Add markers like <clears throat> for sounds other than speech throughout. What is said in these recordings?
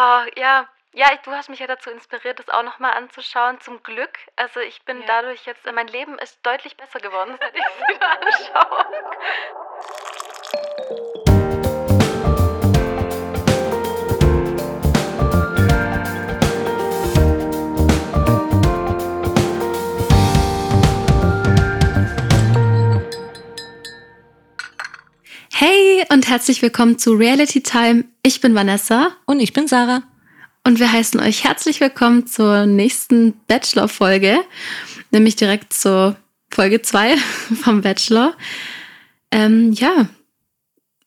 Oh, ja. Ja, ich, du hast mich ja dazu inspiriert, das auch nochmal anzuschauen. Zum Glück. Also ich bin Ja. dadurch jetzt, mein Leben ist deutlich besser geworden, seit ich <laughs> es wieder anschaue. Und herzlich willkommen zu Reality Time. Ich bin Vanessa Und ich bin Sarah. und wir heißen euch herzlich willkommen zur nächsten Bachelor-Folge, nämlich direkt zur Folge 2 <laughs> vom Bachelor. Ähm, ja,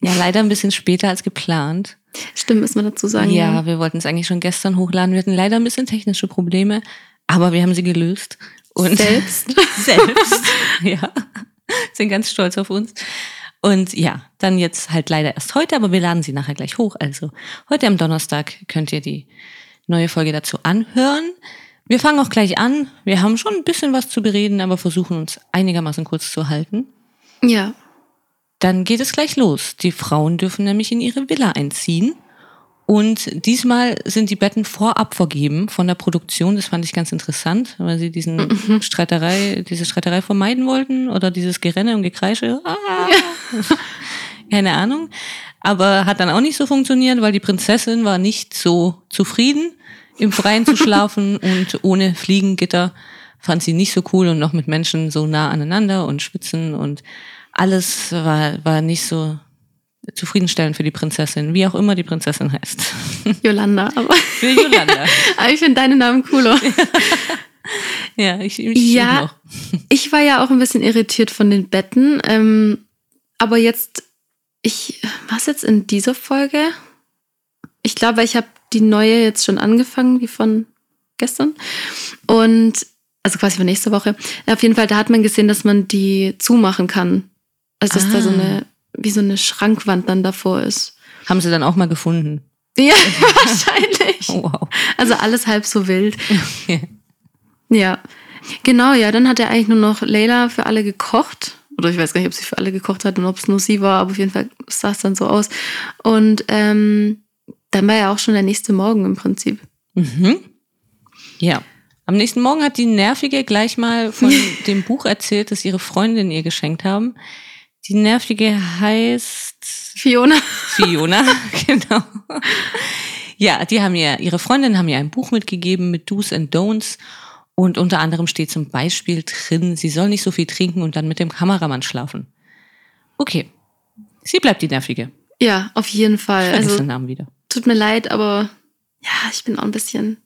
Ja, leider ein bisschen später als geplant. stimmt, müssen wir dazu sagen. ja, wir wollten es eigentlich schon gestern hochladen. Wir hatten leider ein bisschen technische Probleme, aber wir haben sie gelöst. Und Selbst. <laughs> selbst. ja. Sind ganz stolz auf uns. Und ja, dann jetzt halt leider erst heute, aber wir laden sie nachher gleich hoch. Also heute am Donnerstag könnt ihr die neue Folge dazu anhören. Wir fangen auch gleich an. Wir haben schon ein bisschen was zu bereden, aber versuchen uns einigermaßen kurz zu halten. Ja, Dann geht es gleich los. Die Frauen dürfen nämlich in ihre Villa einziehen. Und diesmal sind die Betten vorab vergeben von der Produktion. Das fand ich ganz interessant, weil sie diesen Streiterei, diese Streiterei vermeiden wollten oder dieses Gerenne und Gekreische. Ah, <laughs> keine Ahnung. Aber hat dann auch nicht so funktioniert, weil die Prinzessin war nicht so zufrieden, im Freien zu schlafen <laughs> und ohne Fliegengitter fand sie nicht so cool und noch mit Menschen so nah aneinander und schwitzen und alles war, war nicht so zufriedenstellend für die Prinzessin, wie auch immer die Prinzessin heißt. <laughs> Yolanda, aber, für Yolanda. <laughs> aber ich finde deinen Namen cooler. <laughs> ja, ich, ich Ja. noch. Ich war ja auch ein bisschen irritiert von den Betten, ähm, aber jetzt, ich, was jetzt in dieser Folge? Ich glaube, ich habe die neue jetzt schon angefangen, wie von gestern. Und, also quasi von nächste Woche. Auf jeden Fall, da hat man gesehen, dass man die zumachen kann. Also, dass da so Ah. eine, wie so eine Schrankwand dann davor ist. Haben sie dann auch mal gefunden. Ja, <laughs> wahrscheinlich. Oh, wow. Also alles halb so wild. <laughs> Okay. Ja, genau, ja. Dann hat er eigentlich nur noch Leila für alle gekocht. Oder ich weiß gar nicht, ob sie für alle gekocht hat und ob es nur sie war, aber auf jeden Fall sah es dann so aus. Und ähm, dann war ja auch schon der nächste Morgen im Prinzip. Mhm. Ja. Am nächsten Morgen hat die Nervige gleich mal von <laughs> dem Buch erzählt, das ihre Freundin ihr geschenkt haben. Die Nervige heißt Fiona. Fiona, <laughs> <laughs> genau. Ja, die haben ihr, ihre Freundin haben ihr ein Buch mitgegeben mit Do's and Don'ts. Und unter anderem steht zum Beispiel drin, sie soll nicht so viel trinken und dann mit dem Kameramann schlafen. Okay. Sie bleibt die Nervige. Ja, auf jeden Ich Fall. vergesse Also den Namen wieder. tut mir leid, aber ja, ich bin auch ein bisschen.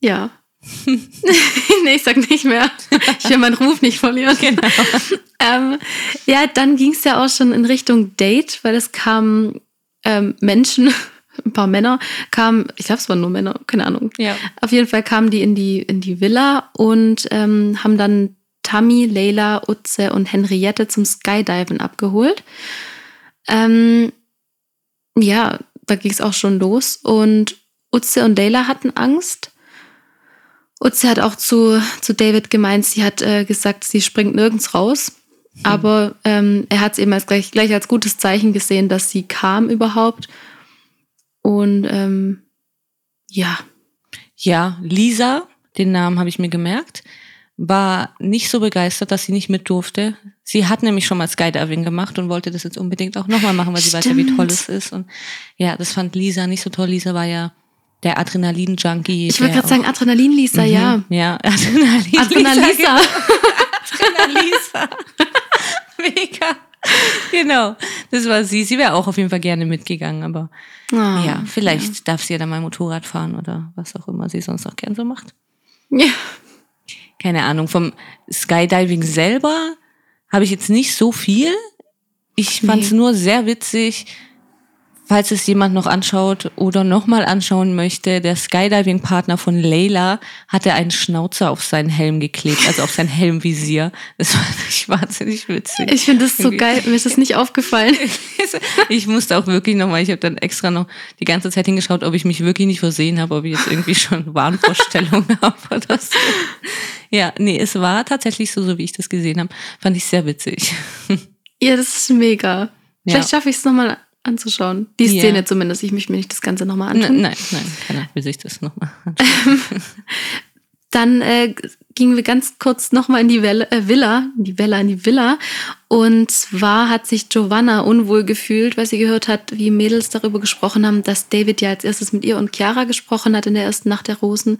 Ja. <laughs> nee, ich sag nicht mehr. Ich will meinen Ruf nicht verlieren. Genau. <laughs> Ähm, ja, dann ging es ja auch schon in Richtung Date, weil es kamen ähm, Menschen, <laughs> ein paar Männer, kamen, ich glaube, es waren nur Männer, keine Ahnung. Ja. Auf jeden Fall kamen die in die, in die Villa und ähm, haben dann Tammy, Leila, Utze und Henriette zum Skydiven abgeholt. Ähm, ja, da ging es auch schon los und Utze und Leila hatten Angst. Utze hat auch zu, zu David gemeint, sie hat äh, gesagt, sie springt nirgends raus. Aber ähm, er hat es eben als gleich, gleich als gutes Zeichen gesehen, dass sie kam überhaupt. Und ähm, ja, Ja, Lisa, den Namen habe ich mir gemerkt, war nicht so begeistert, dass sie nicht mit durfte. Sie hat nämlich schon mal Skydiving gemacht und wollte das jetzt unbedingt auch nochmal machen, weil sie weiß ja, wie Stimmt. toll es ist. Und ja, das fand Lisa nicht so toll. Lisa war ja der Adrenalin-Junkie. ich der gerade sagen, Adrenalin-Lisa, auch- ja. Mhm, Ja, <laughs> Adrenalin. Adrenalisa. Adrenalisa. <laughs> Mega. Genau, das war sie. Sie wäre auch auf jeden Fall gerne mitgegangen, aber Ah, ja, vielleicht darf sie ja dann mal Motorrad fahren oder was auch immer sie sonst auch gern so macht. Ja. keine Ahnung, vom Skydiving selber habe ich jetzt nicht so viel. Ich fand es nur sehr witzig, falls es jemand noch anschaut oder nochmal anschauen möchte. Der Skydiving-Partner von Layla hatte einen Schnauzer auf seinen Helm geklebt, also auf sein Helmvisier. Das fand ich wahnsinnig witzig. Ich finde das so geil. Mir ist das nicht aufgefallen. <laughs> Ich musste auch wirklich nochmal, ich habe dann extra noch die ganze Zeit hingeschaut, ob ich mich wirklich nicht versehen habe, ob ich jetzt irgendwie schon <laughs> Wahnvorstellungen habe oder so. Ja, nee, es war tatsächlich so, so wie ich das gesehen habe. Fand ich sehr witzig. <laughs> Ja, das ist mega. Vielleicht schaffe ich es nochmal anzuschauen. Die Ja. Szene zumindest. Ich möchte mir nicht das Ganze nochmal N antun. nein, nein, keiner will sich das nochmal <laughs> Dann äh, gingen wir ganz kurz nochmal in die Villa, äh, Villa, in die Villa, in die Villa. Und zwar hat sich Giovanna unwohl gefühlt, weil sie gehört hat, wie Mädels darüber gesprochen haben, dass David ja als erstes mit ihr und Chiara gesprochen hat in der ersten Nacht der Rosen.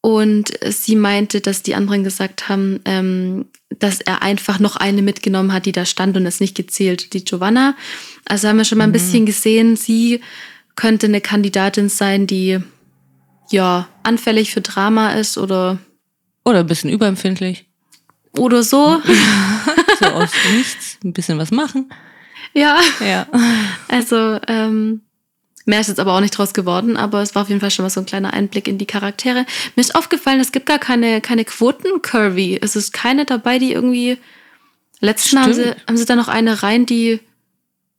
Und sie meinte, dass die anderen gesagt haben, ähm, dass er einfach noch eine mitgenommen hat, die da stand und es nicht gezählt, die Giovanna. Also haben wir schon mal ein bisschen gesehen, sie könnte eine Kandidatin sein, die ja anfällig für Drama ist oder Oder ein bisschen überempfindlich. oder so. <laughs> So aus <laughs> nichts ein bisschen was machen. ja, Ja. also ähm, mehr ist jetzt aber auch nicht draus geworden, aber es war auf jeden Fall schon mal so ein kleiner Einblick in die Charaktere. Mir ist aufgefallen, es gibt gar keine, keine Quoten-Curvy. Es ist keine dabei, die irgendwie. Letztes Mal haben sie, haben sie da noch eine rein, die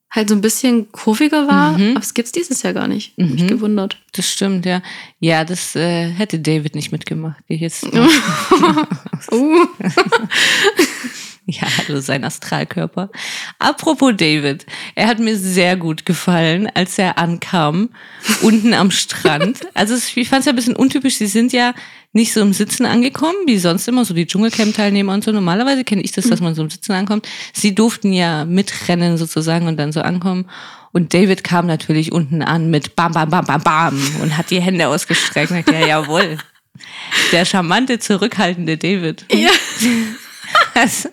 halt so ein bisschen kurviger war, Mhm. aber es gibt's dieses Jahr gar nicht. Hab Mich Mhm. gewundert. Das stimmt, ja. Ja, das äh, hätte David nicht mitgemacht. Die jetzt, <laughs> Uh. <laughs> <laughs> ja, also sein Astralkörper. Apropos David, er hat mir sehr gut gefallen, als er ankam, <laughs> unten am Strand. Also ich fand es ja ein bisschen untypisch. Sie sind ja nicht so im Sitzen angekommen, wie sonst immer, so die Dschungelcamp-Teilnehmer und so. Normalerweise kenne ich das, dass man so im Sitzen ankommt. Sie durften ja mitrennen sozusagen und dann so ankommen. Und David kam natürlich unten an mit Bam, Bam, Bam, Bam, Bam und hat die Hände ausgestreckt. Und dachte, ja, jawohl. Der charmante, zurückhaltende David. ja. <laughs> Also,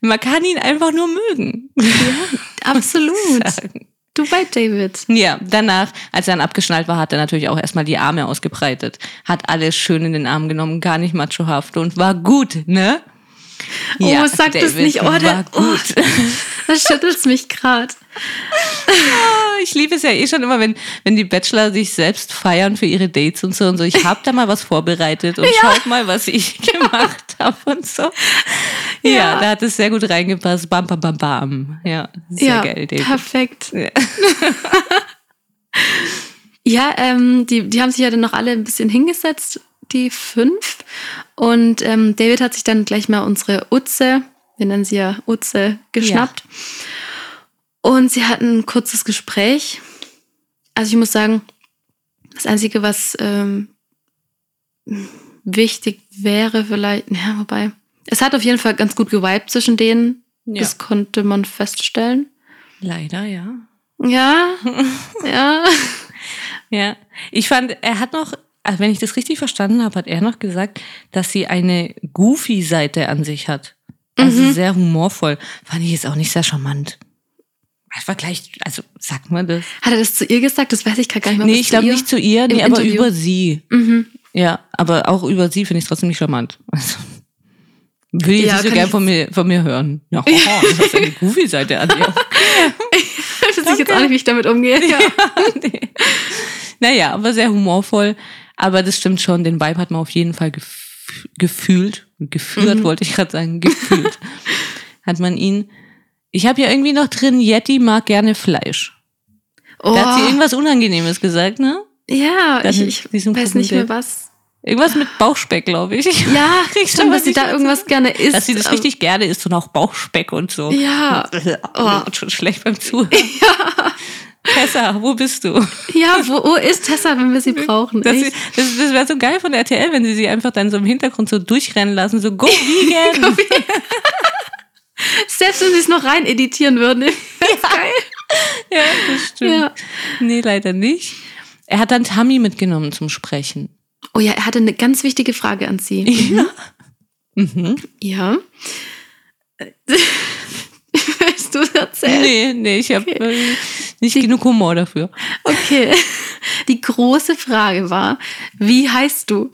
man kann ihn einfach nur mögen. Absolut. <laughs> Sagen. Du bei David. Ja, danach, als er dann abgeschnallt war, hat er natürlich auch erstmal die Arme ausgebreitet. Hat alles schön in den Arm genommen, gar nicht machohaft und war gut, ne? Oh, sag das nicht. Oh, der- war gut. <laughs> Da schüttelt's mich grad. Ich liebe es ja eh schon immer, wenn, wenn die Bachelor sich selbst feiern für ihre Dates und so und so. Ich habe da mal was vorbereitet und <laughs> schaut mal, was ich <laughs> gemacht habe und so. Ja, Ja. da hat es sehr gut reingepasst. Bam, bam, bam, bam. Ja, sehr ja, geil, David. perfekt. Ja. Ja, ähm, die, die haben sich ja dann noch alle ein bisschen hingesetzt, die fünf. Und ähm, David hat sich dann gleich mal unsere Utze, wir nennen sie ja Utze, geschnappt. Und sie hatten ein kurzes Gespräch. Also ich muss sagen, das Einzige, was ähm, wichtig wäre vielleicht, ja, wobei, es hat auf jeden Fall ganz gut geweibt zwischen denen. Ja. Das konnte man feststellen. Leider, ja. Ja, <laughs> ja. Ja, ich fand, er hat noch, also wenn ich das richtig verstanden habe, hat er noch gesagt, dass sie eine Goofy-Seite an sich hat. Also Mhm. sehr humorvoll. Fand ich jetzt auch nicht sehr charmant. War gleich, also sagt man das? Hat er das zu ihr gesagt? Das weiß ich gerade gar nicht mehr. Nee, ich glaube nicht zu ihr, nee, aber Interview? über sie. Mhm. Ja, aber auch über sie finde ich trotzdem nicht charmant. <laughs> Also, will ich Ja, nicht so gern von mir, von mir hören. Ja, oh, das ist eine Goofy-Seite an dir. <laughs> Ich weiß jetzt auch nicht, wie ich damit umgehe. <laughs> Ja. nee. Naja, aber sehr humorvoll. Aber das stimmt schon, den Vibe hat man auf jeden Fall gef gefühlt. Geführt, Mhm. wollte ich gerade sagen, gefühlt. <laughs> hat man ihn. Ich habe ja irgendwie noch drin, Yeti mag gerne Fleisch. Oh, Da hat sie irgendwas Unangenehmes gesagt, ne? ja, Das ich, ich weiß nicht mehr was. Irgendwas mit Bauchspeck, glaube ich. Ja, <laughs> Kriegst du stimmt, dass sie da irgendwas gerne isst. Dass sie das aber- richtig gerne isst und auch Bauchspeck und so. Ja. <laughs> Oh. Schon schlecht beim Zuhören. Tessa, wo bist du? Ja, wo, wo ist Tessa, wenn wir sie brauchen? Das, das, das wäre so geil von RTL, wenn sie sie einfach dann so im Hintergrund so durchrennen lassen, so go vegan. <laughs> Selbst wenn sie es noch rein editieren würden. <laughs> Wär's geil. ja, das stimmt. Ja. Nee, leider nicht. Er hat dann Tammy mitgenommen zum Sprechen. Oh ja, er hatte eine ganz wichtige Frage an sie. Ja. Mhm. Ja. Willst du erzählen? Nee, nee, ich habe Okay. äh, nicht genug Humor dafür. Okay. Die große Frage war, wie heißt du?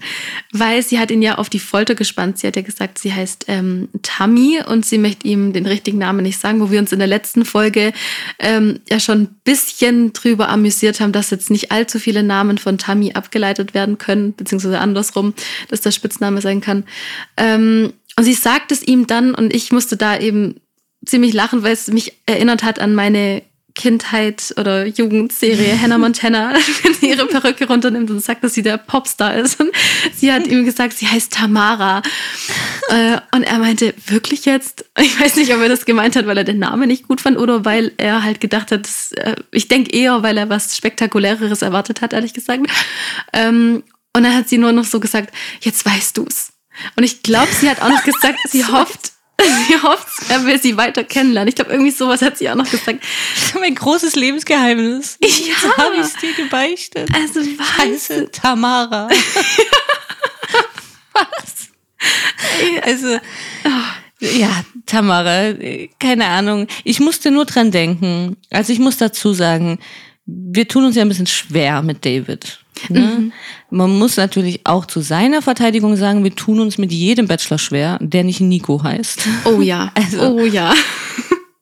Weil sie hat ihn ja auf die Folter gespannt. Sie hat ja gesagt, sie heißt ähm, Tammy und sie möchte ihm den richtigen Namen nicht sagen, wo wir uns in der letzten Folge ähm, ja schon ein bisschen drüber amüsiert haben, dass jetzt nicht allzu viele Namen von Tammy abgeleitet werden können, beziehungsweise andersrum, dass der Spitzname sein kann. Ähm, und sie sagt es ihm dann und ich musste da eben ziemlich lachen, weil es mich erinnert hat an meine Kindheit oder Jugendserie <laughs> Hannah Montana, <laughs> wenn sie ihre Perücke runternimmt und sagt, dass sie der Popstar ist. Und sie hat ihm gesagt, sie heißt Tamara. Äh, und er meinte, wirklich jetzt? Ich weiß nicht, ob er das gemeint hat, weil er den Namen nicht gut fand oder weil er halt gedacht hat, dass, äh, ich denke eher, weil er was Spektakuläreres erwartet hat, ehrlich gesagt. Ähm, und dann hat sie nur noch so gesagt, jetzt weißt du's. Und ich glaube, sie hat auch noch gesagt, sie <laughs> hofft, sie hofft, er will sie weiter kennenlernen. Ich glaube, irgendwie sowas hat sie auch noch gesagt. Mein großes Lebensgeheimnis. Ja. So habe ich es dir gebeichtet. Also, Ich was? heiße Tamara. <laughs> Was? Also, ja, Tamara, äh, keine Ahnung. Ich musste nur dran denken. Also ich muss dazu sagen, wir tun uns ja ein bisschen schwer mit David. Ne? Man muss natürlich auch zu seiner Verteidigung sagen, wir tun uns mit jedem Bachelor schwer, der nicht Nico heißt. Oh ja. <laughs> Also- oh ja.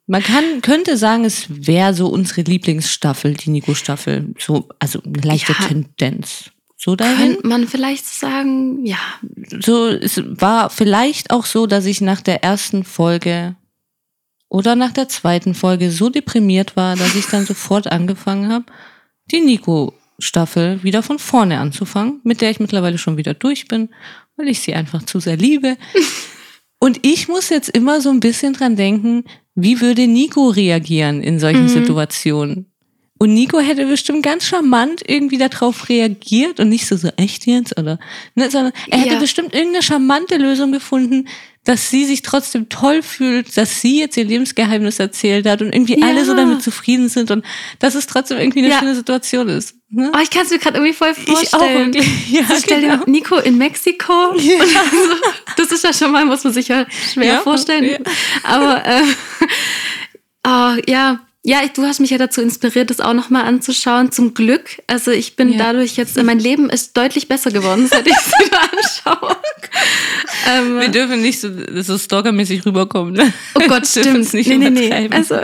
Man kann, könnte sagen, es wäre so unsere Lieblingsstaffel, die Nico-Staffel. So, also eine leichte Ja. Tendenz. So dahin. Könnte man vielleicht sagen, ja. So, es war vielleicht auch so, dass ich nach der ersten Folge oder nach der zweiten Folge so deprimiert war, dass ich dann sofort angefangen habe, die Nico-Staffel wieder von vorne anzufangen, mit der ich mittlerweile schon wieder durch bin, weil ich sie einfach zu sehr liebe. Und ich muss jetzt immer so ein bisschen dran denken, wie würde Nico reagieren in solchen Mhm. Situationen? Und Nico hätte bestimmt ganz charmant irgendwie darauf reagiert und nicht so, so echt jetzt, oder? Ne, sondern er hätte Ja. bestimmt irgendeine charmante Lösung gefunden, dass sie sich trotzdem toll fühlt, dass sie jetzt ihr Lebensgeheimnis erzählt hat und irgendwie Ja. alle so damit zufrieden sind und dass es trotzdem irgendwie eine Ja. schöne Situation ist. Ne? Oh, ich kann es mir gerade irgendwie voll vorstellen. wirklich. <laughs> Ja, so, stell genau. dir Nico in Mexiko. Und <laughs> also, das ist ja schon mal, muss man sich ja schwer Ja, vorstellen. ja. Aber äh, <laughs> oh, ja. Ja, ich- du hast mich ja dazu inspiriert, das auch nochmal anzuschauen. Zum Glück. Also ich bin Ja. dadurch jetzt, mein Leben ist deutlich besser geworden, seit ich es <laughs> wieder anschaue. Wir ähm, dürfen nicht so, so stalkermäßig rüberkommen. Ne? oh Gott, <laughs> stimmt. nicht nee, nee, nee. Also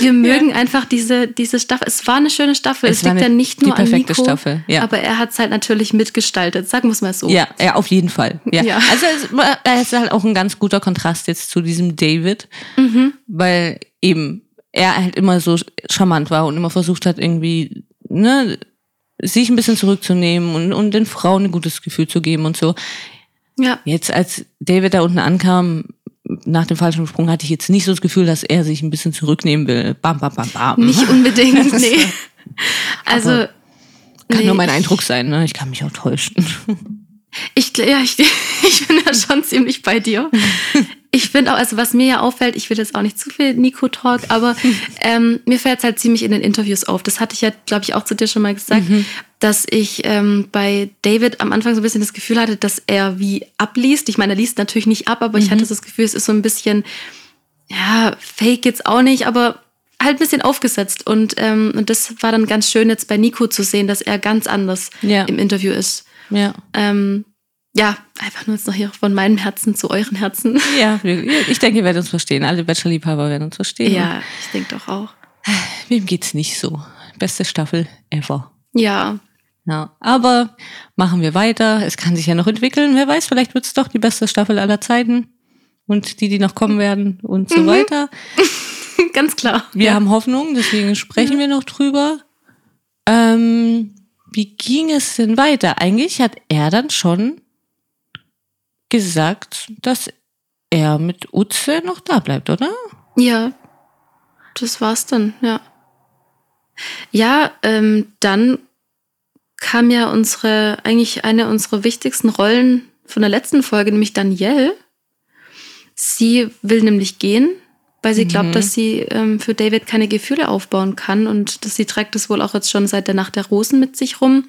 wir mögen einfach diese, diese Staffel. Es war eine schöne Staffel. Es Es, liegt eine- ja nicht die nur an perfekte Nico, Staffel, ja. aber er hat es halt natürlich mitgestaltet. Sagen wir es mal so. Ja, ja, auf jeden Fall. Ja. Ja. Also es, war- es ist halt auch ein ganz guter Kontrast jetzt zu diesem David, Mhm. weil eben er halt immer so charmant war und immer versucht hat, irgendwie, ne, sich ein bisschen zurückzunehmen und, und den Frauen ein gutes Gefühl zu geben und so. Ja. Jetzt, als David da unten ankam, nach dem falschen Sprung, hatte ich jetzt nicht so das Gefühl, dass er sich ein bisschen zurücknehmen will. Bam, bam, bam, bam. Nicht unbedingt, <laughs> nee. Also, Aber Kann nee, nur mein Eindruck sein, ne? Ich kann mich auch täuschen. Ich, ja, ich, <laughs> ich bin da schon ziemlich bei dir. <laughs> Ich finde auch, also was mir ja auffällt, ich will jetzt auch nicht zu viel Nico-Talk, aber <laughs> ähm, mir fällt es halt ziemlich in den Interviews auf. Das hatte ich ja, glaube ich, auch zu dir schon mal gesagt, dass ich ähm, bei David am Anfang so ein bisschen das Gefühl hatte, dass er wie abliest. Ich meine, er liest natürlich nicht ab, aber ich hatte das Gefühl, es ist so ein bisschen, ja, fake jetzt auch nicht, aber halt ein bisschen aufgesetzt. Und, ähm, und das war dann ganz schön jetzt bei Nico zu sehen, dass er ganz anders Ja. im Interview ist. Ja. Ähm, ja, einfach nur jetzt noch hier von meinem Herzen zu euren Herzen. Ja, <laughs> ich denke, ihr werdet uns verstehen. Alle Bachelor-Liebhaber werden uns verstehen. Ja, ich denke doch auch. Wem geht's nicht so? Beste Staffel ever. Ja, Ja, aber machen wir weiter. Es kann sich ja noch entwickeln. Wer weiß, vielleicht wird's doch die beste Staffel aller Zeiten. Und die, die noch kommen werden und so weiter. <laughs> ganz klar. Wir ja. haben Hoffnung, deswegen sprechen wir noch drüber. Ähm, wie ging es denn weiter? Eigentlich hat er dann schon gesagt, dass er mit Utze noch da bleibt, oder? Ja, das war's dann, ja. Ja, ähm, dann kam ja unsere, eigentlich eine unserer wichtigsten Rollen von der letzten Folge, nämlich Danielle. Sie will nämlich gehen, weil sie Mhm. glaubt, dass sie ähm, für David keine Gefühle aufbauen kann und dass sie trägt das wohl auch jetzt schon seit der Nacht der Rosen mit sich rum.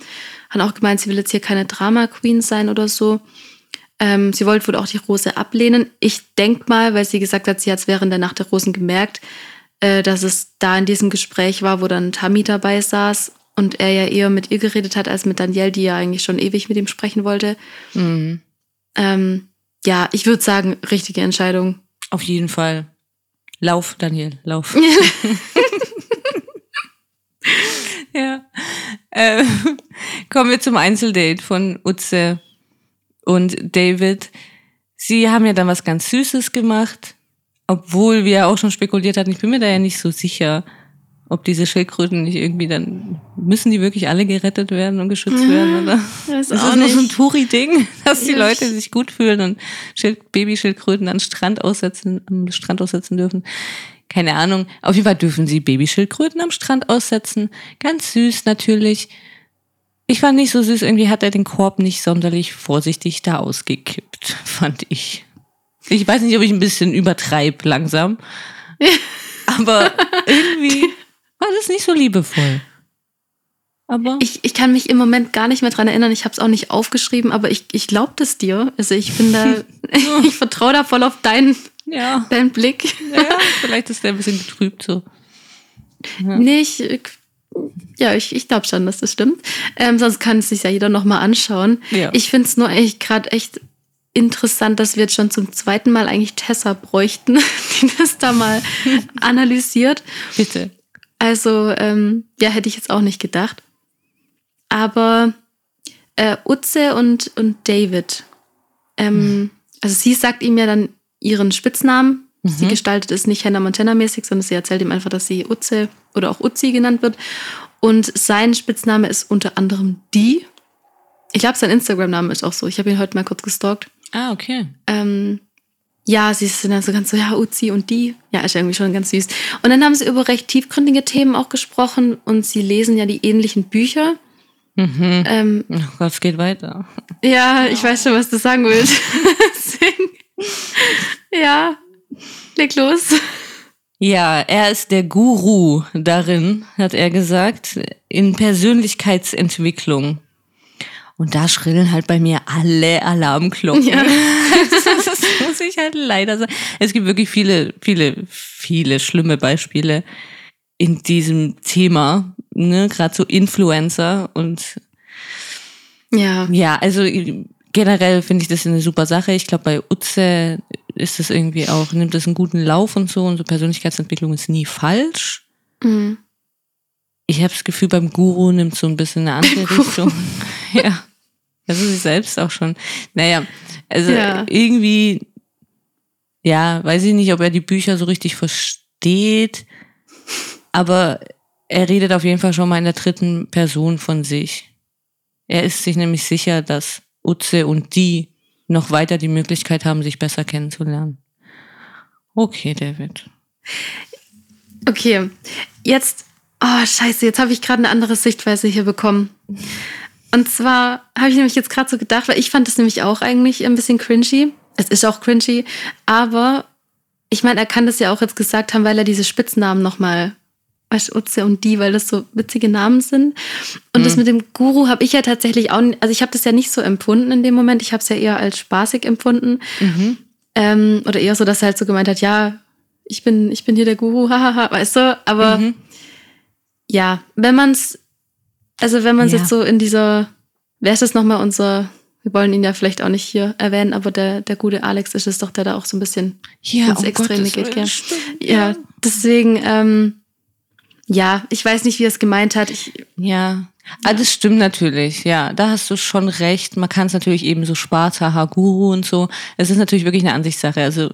Hat auch gemeint, sie will jetzt hier keine Drama Queen sein oder so. Ähm, sie wollte wohl auch die Rose ablehnen. Ich denk mal, weil sie gesagt hat, sie hat es während der Nacht der Rosen gemerkt, äh, dass es da in diesem Gespräch war, wo dann Tammy dabei saß und er ja eher mit ihr geredet hat als mit Danielle, die ja eigentlich schon ewig mit ihm sprechen wollte. Mhm. Ähm, ja, ich würde sagen, richtige Entscheidung. Auf jeden Fall. Lauf, Daniel, lauf. <laughs> <laughs> ja. Äh, kommen wir zum Einzeldate von Utze und David. Sie haben ja dann was ganz Süßes gemacht, obwohl wir ja auch schon spekuliert hatten, ich bin mir da ja nicht so sicher, ob diese Schildkröten nicht irgendwie dann, müssen die wirklich alle gerettet werden und geschützt werden, <laughs> oder? Das Das ist nur so ein Touri-Ding, <laughs> dass die Leute sich gut fühlen und Schild Babyschildkröten an Strand aussetzen, am Strand aussetzen dürfen. Keine Ahnung. Auf jeden Fall dürfen sie Babyschildkröten am Strand aussetzen. Ganz süß natürlich. Ich fand nicht so süß, irgendwie hat er den Korb nicht sonderlich vorsichtig da ausgekippt, <laughs> fand ich. Ich weiß nicht, ob ich ein bisschen übertreibe langsam. Aber irgendwie war das nicht so liebevoll. Aber Ich, ich kann mich im Moment gar nicht mehr dran erinnern. Ich habe es auch nicht aufgeschrieben, aber ich, ich glaube das dir. Also ich bin da, <laughs> <laughs> ich vertraue da voll auf deinen, ja, deinen Blick. ja, vielleicht ist der ein bisschen getrübt so. Nee, ich, ich- ja, ich, ich glaube schon, dass das stimmt. Ähm, sonst kann es sich ja jeder nochmal anschauen. Ja. Ich finde es nur echt gerade echt interessant, dass wir jetzt schon zum zweiten Mal eigentlich Tessa bräuchten, <laughs> die das da mal analysiert. Bitte. Also, ähm, ja, hätte ich jetzt auch nicht gedacht. Aber äh, Utze und, und David, ähm, also sie sagt ihm ja dann ihren Spitznamen. Sie gestaltet es nicht Hannah Montana-mäßig, sondern sie erzählt ihm einfach, dass sie Utze oder auch Uzi genannt wird. Und sein Spitzname ist unter anderem die. Ich glaube, sein Instagram-Name ist auch so. Ich habe ihn heute mal kurz gestalkt. Ah, okay. Ähm, ja, sie sind dann so ganz so, ja, Uzi und die. Ja, ist irgendwie schon ganz süß. Und dann haben sie über recht tiefgründige Themen auch gesprochen und sie lesen ja die ähnlichen Bücher. Mhm. Ähm, Oh Gott, es geht weiter. ja, ich weiß schon, was du sagen willst. <laughs> Ja, leg los. Ja, er ist der Guru darin, hat er gesagt, in Persönlichkeitsentwicklung. Und da schrillen halt bei mir alle Alarmglocken. Ja. <laughs> das <laughs> muss ich halt leider sagen. Es gibt wirklich viele, viele, viele schlimme Beispiele in diesem Thema, ne? gerade so Influencer und Ja, ja, also generell finde ich das eine super Sache. Ich glaube, bei Utze ist es irgendwie auch, nimmt es einen guten Lauf und so und so Persönlichkeitsentwicklung ist nie falsch. mhm. Ich habe das Gefühl, beim Guru nimmt so ein bisschen eine andere. Richtung. <laughs> ja. Also sie selbst auch schon. Naja, also Ja. irgendwie, ja, weiß ich nicht, ob er die Bücher so richtig versteht, aber er redet auf jeden Fall schon mal in der dritten Person von sich. Er ist sich nämlich sicher, dass Utze und die noch weiter die Möglichkeit haben, sich besser kennenzulernen. Okay, David. okay. Jetzt, oh scheiße, jetzt habe ich gerade eine andere Sichtweise hier bekommen. Und zwar habe ich nämlich jetzt gerade so gedacht, weil ich fand das nämlich auch eigentlich ein bisschen cringy. Es ist auch cringy, aber ich meine, er kann das ja auch jetzt gesagt haben, weil er diese Spitznamen nochmal, weißt du, Utze und die, weil das so witzige Namen sind. Und das mit dem Guru habe ich ja tatsächlich auch, also ich habe das ja nicht so empfunden in dem Moment. Ich habe es ja eher als spaßig empfunden. Ähm, oder eher so, dass er halt so gemeint hat, ja, ich bin, ich bin hier der Guru, <laughs> hahaha, weißt du? Aber Mhm. ja, wenn man es, also wenn man Ja. jetzt so in dieser, wer ist das nochmal unser, wir wollen ihn ja vielleicht auch nicht hier erwähnen, aber der, der gute Alex ist es doch, der da auch so ein bisschen Ja, ins um Extreme Gottes geht, gell? stimmt, Ja, deswegen, ähm, ja, ich weiß nicht, wie er es gemeint hat. Ich, Ja, ah, das stimmt natürlich. Ja, da hast du schon recht. Man kann es natürlich eben so Spaß, haha, Guru und so. Es ist natürlich wirklich eine Ansichtssache. Also,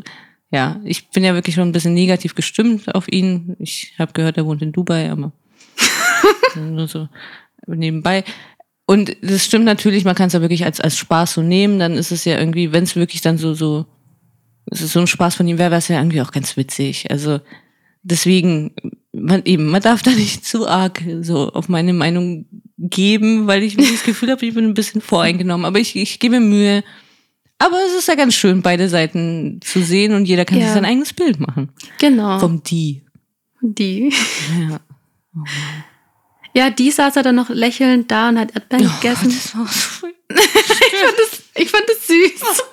ja, ich bin ja wirklich schon ein bisschen negativ gestimmt auf ihn. Ich habe gehört, er wohnt in Dubai, aber <laughs> nur so nebenbei. Und das stimmt natürlich, man kann es ja wirklich als, als Spaß so nehmen. Dann ist es ja irgendwie, wenn es wirklich dann so, so, es ist so ein Spaß von ihm wäre, wäre es ja irgendwie auch ganz witzig. Also, deswegen, man eben, man darf da nicht zu arg so auf meine Meinung geben, weil ich mir das Gefühl habe, ich bin ein bisschen voreingenommen. Aber ich, ich gebe mir Mühe. Aber es ist ja ganz schön, beide Seiten zu sehen und jeder kann Ja. sich sein eigenes Bild machen. genau, Vom Die. die. Ja. <laughs> Ja, die saß er dann noch lächelnd da und hat Erdbeeren Oh gegessen. Gott, das war so <laughs> Ich fand es süß.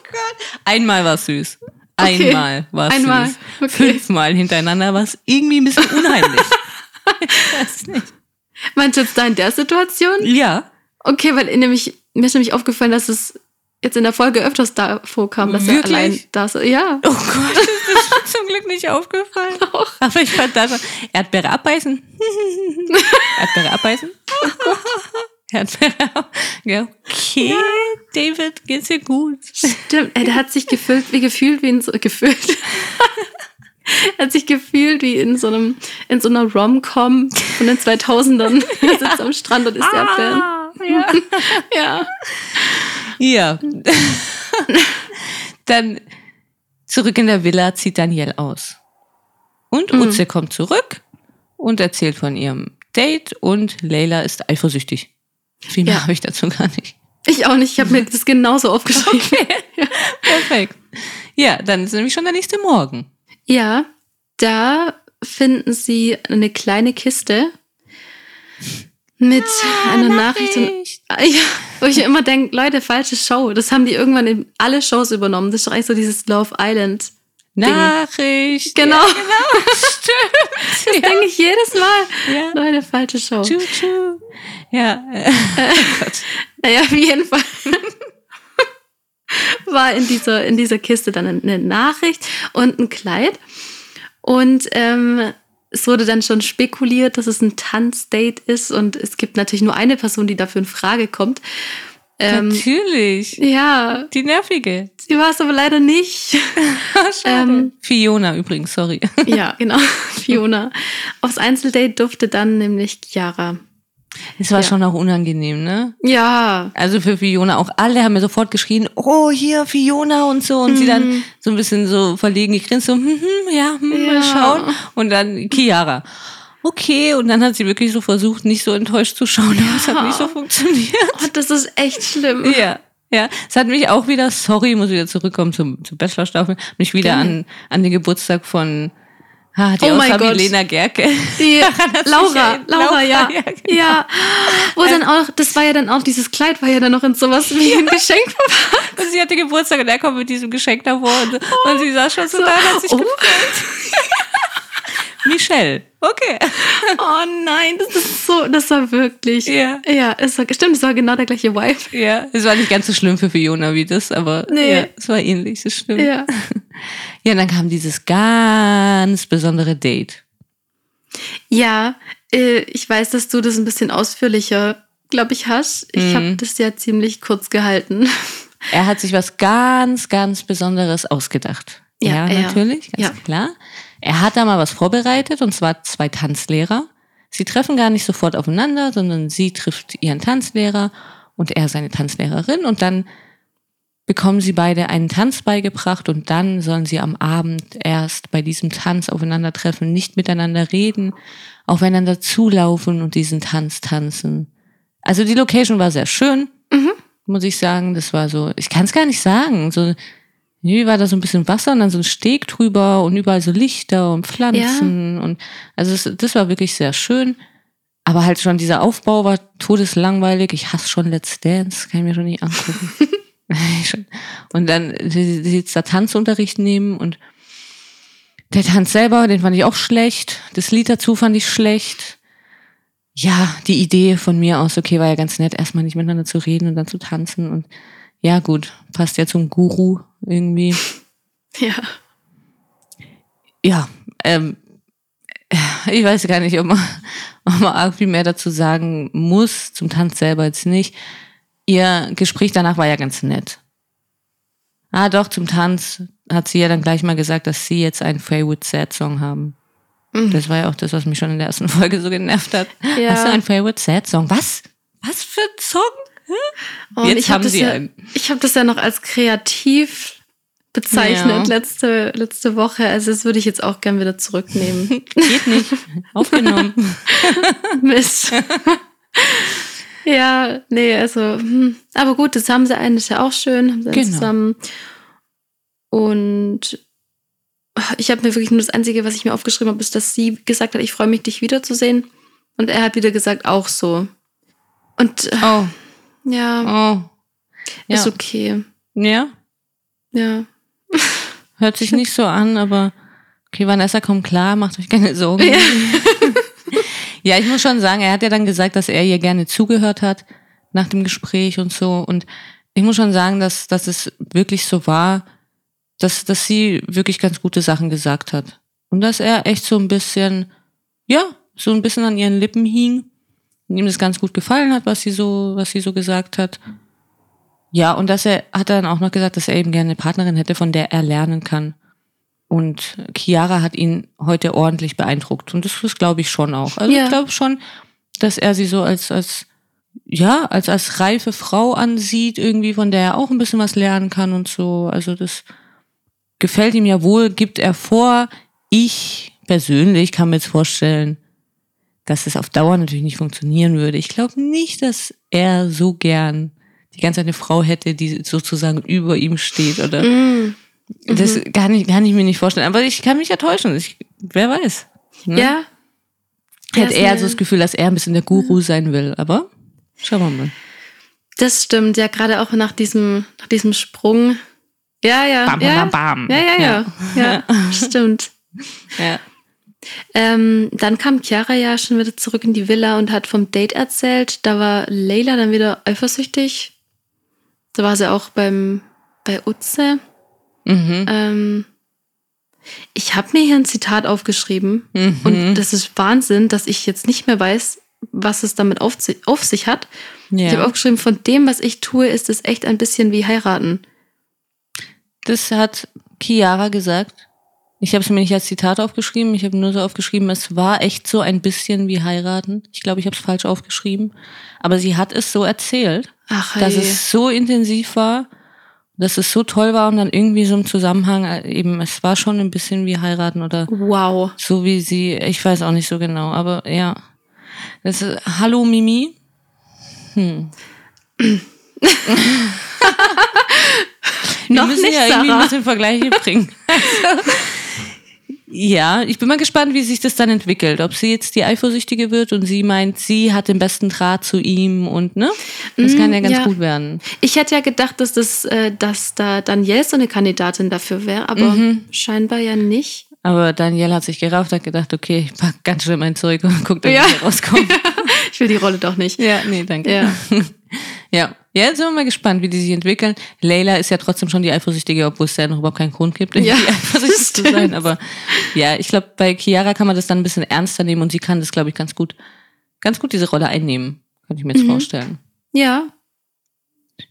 Einmal war es süß. Okay. Einmal war es Einmal. süß. Okay. Fünfmal hintereinander war es irgendwie ein bisschen unheimlich. <laughs> ich weiß nicht. Meinst du jetzt da in der Situation? Ja. Okay, weil nämlich, mir ist nämlich aufgefallen, dass es jetzt in der Folge öfters da vorkam, dass Wirklich? er allein da so, ja. Oh Gott, das ist <laughs> zum Glück nicht aufgefallen. <laughs> Aber ich fand da schon, Erdbeere abbeißen. Erdbeere abbeißen. <laughs> Erdbeere ja, Okay, David, geht's dir gut? Stimmt, der hat sich gefühlt wie gefühlt wie ein so gefühlt. Er <laughs> hat sich gefühlt wie in so einem, in so einer Rom-Com von den 2000ern. <laughs> Er sitzt am Strand und ist der Fan. Ah, ja. <laughs> Ja. Ja. Dann zurück in der Villa zieht Danielle aus. Und Mhm. Utze kommt zurück und erzählt von ihrem Date und Leila ist eifersüchtig. Viel mehr Ja. habe ich dazu gar nicht. Ich auch nicht. Ich habe mir das genauso aufgeschrieben. Perfekt. Ja, dann ist nämlich schon der nächste Morgen. Ja, da finden sie eine kleine Kiste mit einer Nachricht. Und, Ah, ja, wo ich immer denke, Leute, falsche Show. Das haben die irgendwann in alle Shows übernommen. Das ist doch eigentlich so dieses Love Island. Nachricht. Genau. Ja, genau. <laughs> Stimmt. Das denke ich jedes Mal. Ja. Leute, falsche Show. Tschu, tschu. Ja. äh, <laughs> Naja, auf jeden Fall war in dieser, in dieser Kiste dann eine Nachricht und ein Kleid. Und ähm, es wurde dann schon spekuliert, dass es ein Tanzdate ist. Und es gibt natürlich nur eine Person, die dafür in Frage kommt. Ähm, Natürlich. ja, Die nervige. sie war es aber leider nicht. <laughs> Schade. Ähm, Fiona übrigens, sorry. ja, genau, <laughs> Fiona. Aufs Einzeldate durfte dann nämlich Chiara. Es war Ja. schon auch unangenehm, ne? Ja, Also für Fiona auch. Alle haben mir sofort geschrien, oh, hier Fiona und so. Und sie dann so ein bisschen so verlegen gegrinst, so, hm, hm, ja, hm, Ja. mal schauen. Und dann Chiara. Okay, und dann hat sie wirklich so versucht, nicht so enttäuscht zu schauen, aber es <laughs> hat nicht so funktioniert. oh, das ist echt schlimm. Ja, ja. Es hat mich auch wieder, sorry, muss wieder zurückkommen zum, zur Bachelorstaffel, mich wieder an, an den Geburtstag von ah, die Oh mein Gott. Lena Gerke. Die <laughs> Laura. Laura, Laura, ja. ja, Ja. genau. Wo dann auch, das war ja dann auch, dieses Kleid war ja dann noch in sowas wie ein <laughs> Geschenk verpackt. Und sie hatte Geburtstag und er kommt mit diesem Geschenk davor und, und sie saß schon so, da und hat sich <laughs> oh. gefreut. Michelle, okay. <laughs> oh nein, das ist so, das war wirklich. Ja. Ja, es war, stimmt, es war genau der gleiche Vibe. Ja, es war nicht ganz so schlimm für Fiona wie das, aber Nee. ja, es war ähnlich, das stimmt. Ja. <laughs> ja, und dann kam dieses ganz besondere Date. Ja, äh, ich weiß, dass du das ein bisschen ausführlicher, glaube ich, hast. Ich Mhm. habe das ja ziemlich kurz gehalten. Er hat sich was ganz, ganz Besonderes ausgedacht. Ja, Ja, ja. natürlich, ganz Ja. klar. Er hat da mal was vorbereitet und zwar zwei Tanzlehrer. Sie treffen gar nicht sofort aufeinander, sondern sie trifft ihren Tanzlehrer und er seine Tanzlehrerin und dann bekommen sie beide einen Tanz beigebracht und dann sollen sie am Abend erst bei diesem Tanz aufeinandertreffen, nicht miteinander reden, aufeinander zulaufen und diesen Tanz tanzen. Also die Location war sehr schön muss ich sagen. Das war so, ich kann es gar nicht sagen. So, wie war da so ein bisschen Wasser und dann so ein Steg drüber und überall so Lichter und Pflanzen und also es, das war wirklich sehr schön. Aber halt schon dieser Aufbau war todeslangweilig. Ich hasse schon Let's Dance, kann ich mir schon nicht angucken. <laughs> <laughs> Und dann jetzt da Tanzunterricht nehmen und der Tanz selber, den fand ich auch schlecht. Das Lied dazu fand ich schlecht ja, die Idee von mir aus, okay, war ja ganz nett, erstmal nicht miteinander zu reden und dann zu tanzen und ja, gut, passt ja zum Guru irgendwie. Ja. Ja, ähm, ich weiß gar nicht, ob man, ob man arg viel mehr dazu sagen muss, zum Tanz selber jetzt nicht. Ihr Gespräch danach war ja ganz nett. Ah, doch, zum Tanz hat sie ja dann gleich mal gesagt, dass sie jetzt einen Favorite Sad Song haben. Mhm. Das war ja auch das, was mich schon in der ersten <laughs> Folge so genervt hat. Ja. Hast du einen Favorite Sad Song? Was? Was für ein Song? <laughs> Und Jetzt ich hab haben sie ja, einen. Ich habe das ja noch als kreativ bezeichnet Ja. letzte, letzte Woche. Also das würde ich jetzt auch gern wieder zurücknehmen. <laughs> Geht nicht. <laughs> Aufgenommen. Mist. ja, nee, also, hm. aber gut, das haben sie einen, das ist ja auch schön, haben sie Genau. zusammen. Und ich habe mir wirklich nur das Einzige, was ich mir aufgeschrieben habe, ist, dass sie gesagt hat, ich freue mich, dich wiederzusehen. Und er hat wieder gesagt, auch so. Und äh, Oh, ja, oh. Ja. ist okay. ja, Ja. <laughs> hört sich nicht so an, aber okay, Vanessa kommt klar, macht euch keine Sorgen. Ja. <laughs> Ja, ich muss schon sagen, er hat ja dann gesagt, dass er ihr gerne zugehört hat nach dem Gespräch und so. Und ich muss schon sagen, dass, dass es wirklich so war, dass, dass sie wirklich ganz gute Sachen gesagt hat. Und dass er echt so ein bisschen, ja, so ein bisschen an ihren Lippen hing. Ihm das ganz gut gefallen hat, was sie so, was sie so gesagt hat. Ja, und dass er, hat dann auch noch gesagt, dass er eben gerne eine Partnerin hätte, von der er lernen kann. Und Chiara hat ihn heute ordentlich beeindruckt. Und das, das glaube ich schon auch. Also Ja. ich glaube schon, dass er sie so als, als, ja, als, als reife Frau ansieht, irgendwie, von der er auch ein bisschen was lernen kann und so. Also das gefällt ihm ja wohl, gibt er vor. Ich persönlich kann mir jetzt vorstellen, dass es auf Dauer natürlich nicht funktionieren würde. Ich glaube nicht, dass er so gern die ganze Zeit eine Frau hätte, die sozusagen über ihm steht oder Mm. das kann ich, kann ich mir nicht vorstellen. Aber ich kann mich ja täuschen. Ich, wer weiß. Ne? Ja. Hat er so das Gefühl, dass er ein bisschen der Guru sein will. Aber schauen wir mal. Das stimmt, ja, gerade auch nach diesem, nach diesem Sprung. Ja, ja. Bam, ja. bam, bam. Ja, ja, ja. Ja, <laughs> stimmt. ja. Ähm, dann kam Chiara ja schon wieder zurück in die Villa und hat vom Date erzählt. Da war Leila dann wieder eifersüchtig. Da war sie auch beim, bei Utze. Mhm. Ähm, ich habe mir hier ein Zitat aufgeschrieben Mhm. und das ist Wahnsinn, dass ich jetzt nicht mehr weiß, was es damit auf, auf sich hat. Ich habe ja. aufgeschrieben, von dem, was ich tue, ist es echt ein bisschen wie heiraten. Das hat Chiara gesagt. Ich habe es mir nicht als Zitat aufgeschrieben. Ich habe nur so aufgeschrieben, es war echt so ein bisschen wie heiraten. Ich glaube, ich habe es falsch aufgeschrieben. Aber sie hat es so erzählt. Ach, dass hey. es so intensiv war, dass es so toll war und dann irgendwie so im Zusammenhang äh, eben, es war schon ein bisschen wie heiraten oder wow. so wie sie, ich weiß auch nicht so genau, aber ja. Das ist, hallo Mimi. Hm. <laughs> Wir Noch müssen nicht, ja irgendwie ein Sarah. bisschen Vergleiche bringen. <laughs> Ja, ich bin mal gespannt, wie sich das dann entwickelt. Ob sie jetzt die Eifersüchtige wird und sie meint, sie hat den besten Draht zu ihm und ne? Das Mm, kann ja ganz ja. gut werden. Ich hätte ja gedacht, dass, das, äh, dass da Danielle so eine Kandidatin dafür wäre, aber Mhm. scheinbar ja nicht. Aber Danielle hat sich gerafft, hat gedacht, okay, ich pack ganz schnell meinen zurück und guck, dass Ja. ich rauskomme. <laughs> Ich will die Rolle doch nicht. ja, nee, danke. Ja. <laughs> ja. Ja, jetzt sind wir mal gespannt, wie die sich entwickeln. Leila ist ja trotzdem schon die Eifersüchtige, obwohl es ja noch überhaupt keinen Grund gibt, Ja, <laughs> eifersüchtig zu sein. Aber ja, ich glaube, bei Chiara kann man das dann ein bisschen ernster nehmen und sie kann das, glaube ich, ganz gut, ganz gut diese Rolle einnehmen. Kann ich mir jetzt Mhm. vorstellen. Ja.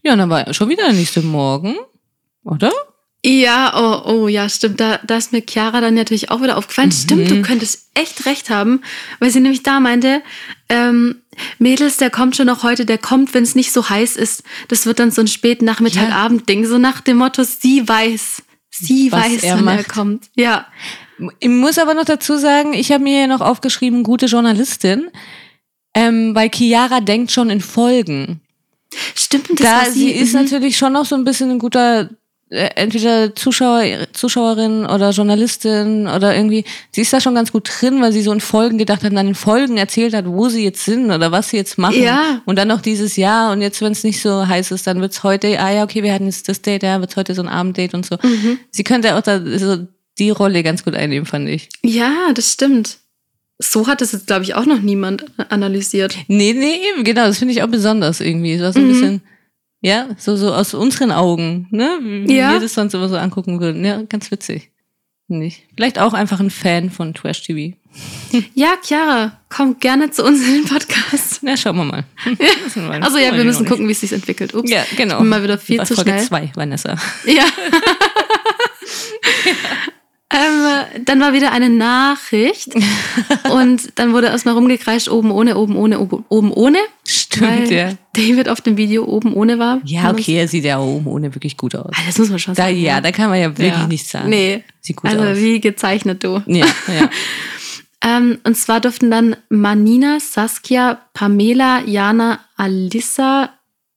Ja, und dann war schon wieder der nächste Morgen, oder? Ja, oh, oh, ja, stimmt. Da, da ist mir Chiara dann natürlich auch wieder aufgefallen. Stimmt, du könntest echt recht haben, weil sie nämlich da meinte, ähm, Mädels, der kommt schon noch heute, der kommt, wenn es nicht so heiß ist. Das wird dann so ein späten Nachmittag, Ja. So nach dem Motto, sie weiß, sie Was weiß, er wenn er macht. kommt. Ja. Ich muss aber noch dazu sagen, ich habe mir hier noch aufgeschrieben, gute Journalistin, ähm, weil Chiara denkt schon in Folgen. Stimmt, das da sie sie. ist mhm. natürlich schon noch so ein bisschen ein guter äh, entweder Zuschauer, Zuschauerin oder Journalistin oder irgendwie, sie ist da schon ganz gut drin, weil sie so in Folgen gedacht hat und dann in Folgen erzählt hat, wo sie jetzt sind oder was sie jetzt machen. Ja. Und dann noch dieses Jahr und jetzt, wenn es nicht so heiß ist, dann wird's heute, ah ja, okay, wir hatten jetzt das Date, ja, wird's heute so ein Abenddate und so. Mhm. Sie könnte auch da so die Rolle ganz gut einnehmen, fand ich. Ja, das stimmt. So hat es jetzt, glaube ich, auch noch niemand analysiert. Nee, nee, eben, genau, das finde ich auch besonders irgendwie. Es war so ein Mhm. bisschen, ja, so, so aus unseren Augen, ne? Wie wie Ja. wir das sonst immer so angucken würden. Ja, ganz witzig. Nicht. Vielleicht auch einfach ein Fan von Trash TV. <laughs> Ja, Chiara, komm gerne zu uns in den Podcast. Na, schauen wir mal. <laughs> Wir- Also ja, wir müssen gucken, wie es sich entwickelt. Ups. Ja, genau. Mal wieder viel zu Folge schnell. zwei, Vanessa. Ja. <laughs> ähm, dann war wieder eine Nachricht <laughs> und dann wurde erstmal rumgekreischt, oben ohne, oben ohne, oben ohne. Stimmt, weil ja. David auf dem Video oben ohne war. Ja, okay, er sieht ja oben ohne wirklich gut aus. Ah, das muss man schon Da, sagen. ja, da kann man ja wirklich Ja. nichts sagen. Nee. Sieht gut also aus. wie gezeichnet du. Ja, ja. <laughs> Ähm, und zwar durften dann Manina, Saskia, Pamela, Jana, Alissa,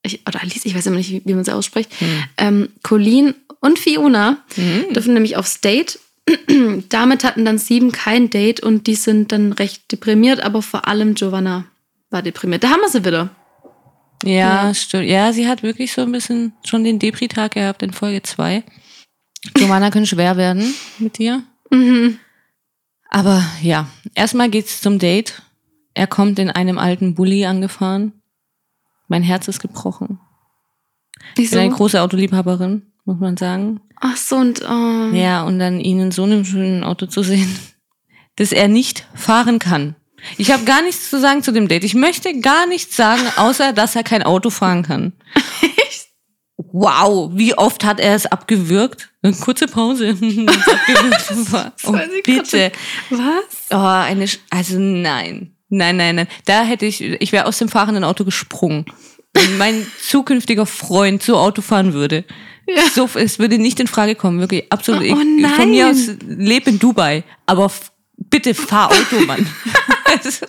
ich, oder Alice, ich weiß immer nicht, wie, man sie ausspricht, ähm, Colleen und Fiona Mhm. dürfen nämlich aufs Date. <clears throat> Damit hatten dann sieben kein Date und die sind dann recht deprimiert, aber vor allem Giovanna war deprimiert. Da haben wir sie wieder. Ja, stimmt. Ja, sie hat wirklich so ein bisschen schon den Depri-Tag gehabt in Folge 2. Giovanna könnte schwer werden mit dir. Mhm. Aber ja, erstmal geht's zum Date. Er kommt in einem alten Bulli angefahren. Mein Herz ist gebrochen. Ich bin eine Wieso? große Autoliebhaberin, muss man sagen. Ach so, und oh. Ja, und dann ihn in so einem schönen Auto zu sehen, <laughs> dass er nicht fahren kann. Ich habe gar nichts zu sagen zu dem Date. Ich möchte gar nichts sagen, außer dass er kein Auto fahren kann. <laughs> wow, wie oft hat er es abgewürgt? Eine kurze Pause. <laughs> Oh, bitte. Was? Oh, eine, Sch- also nein. Nein, nein, nein. Da hätte ich, ich wäre aus dem fahrenden Auto gesprungen. Wenn mein zukünftiger Freund so Auto fahren würde. So, es würde nicht in Frage kommen, wirklich. Absolut. Oh, ich, nein. Von mir aus lebe in Dubai. Aber bitte fahr Auto, Mann. <laughs> Es-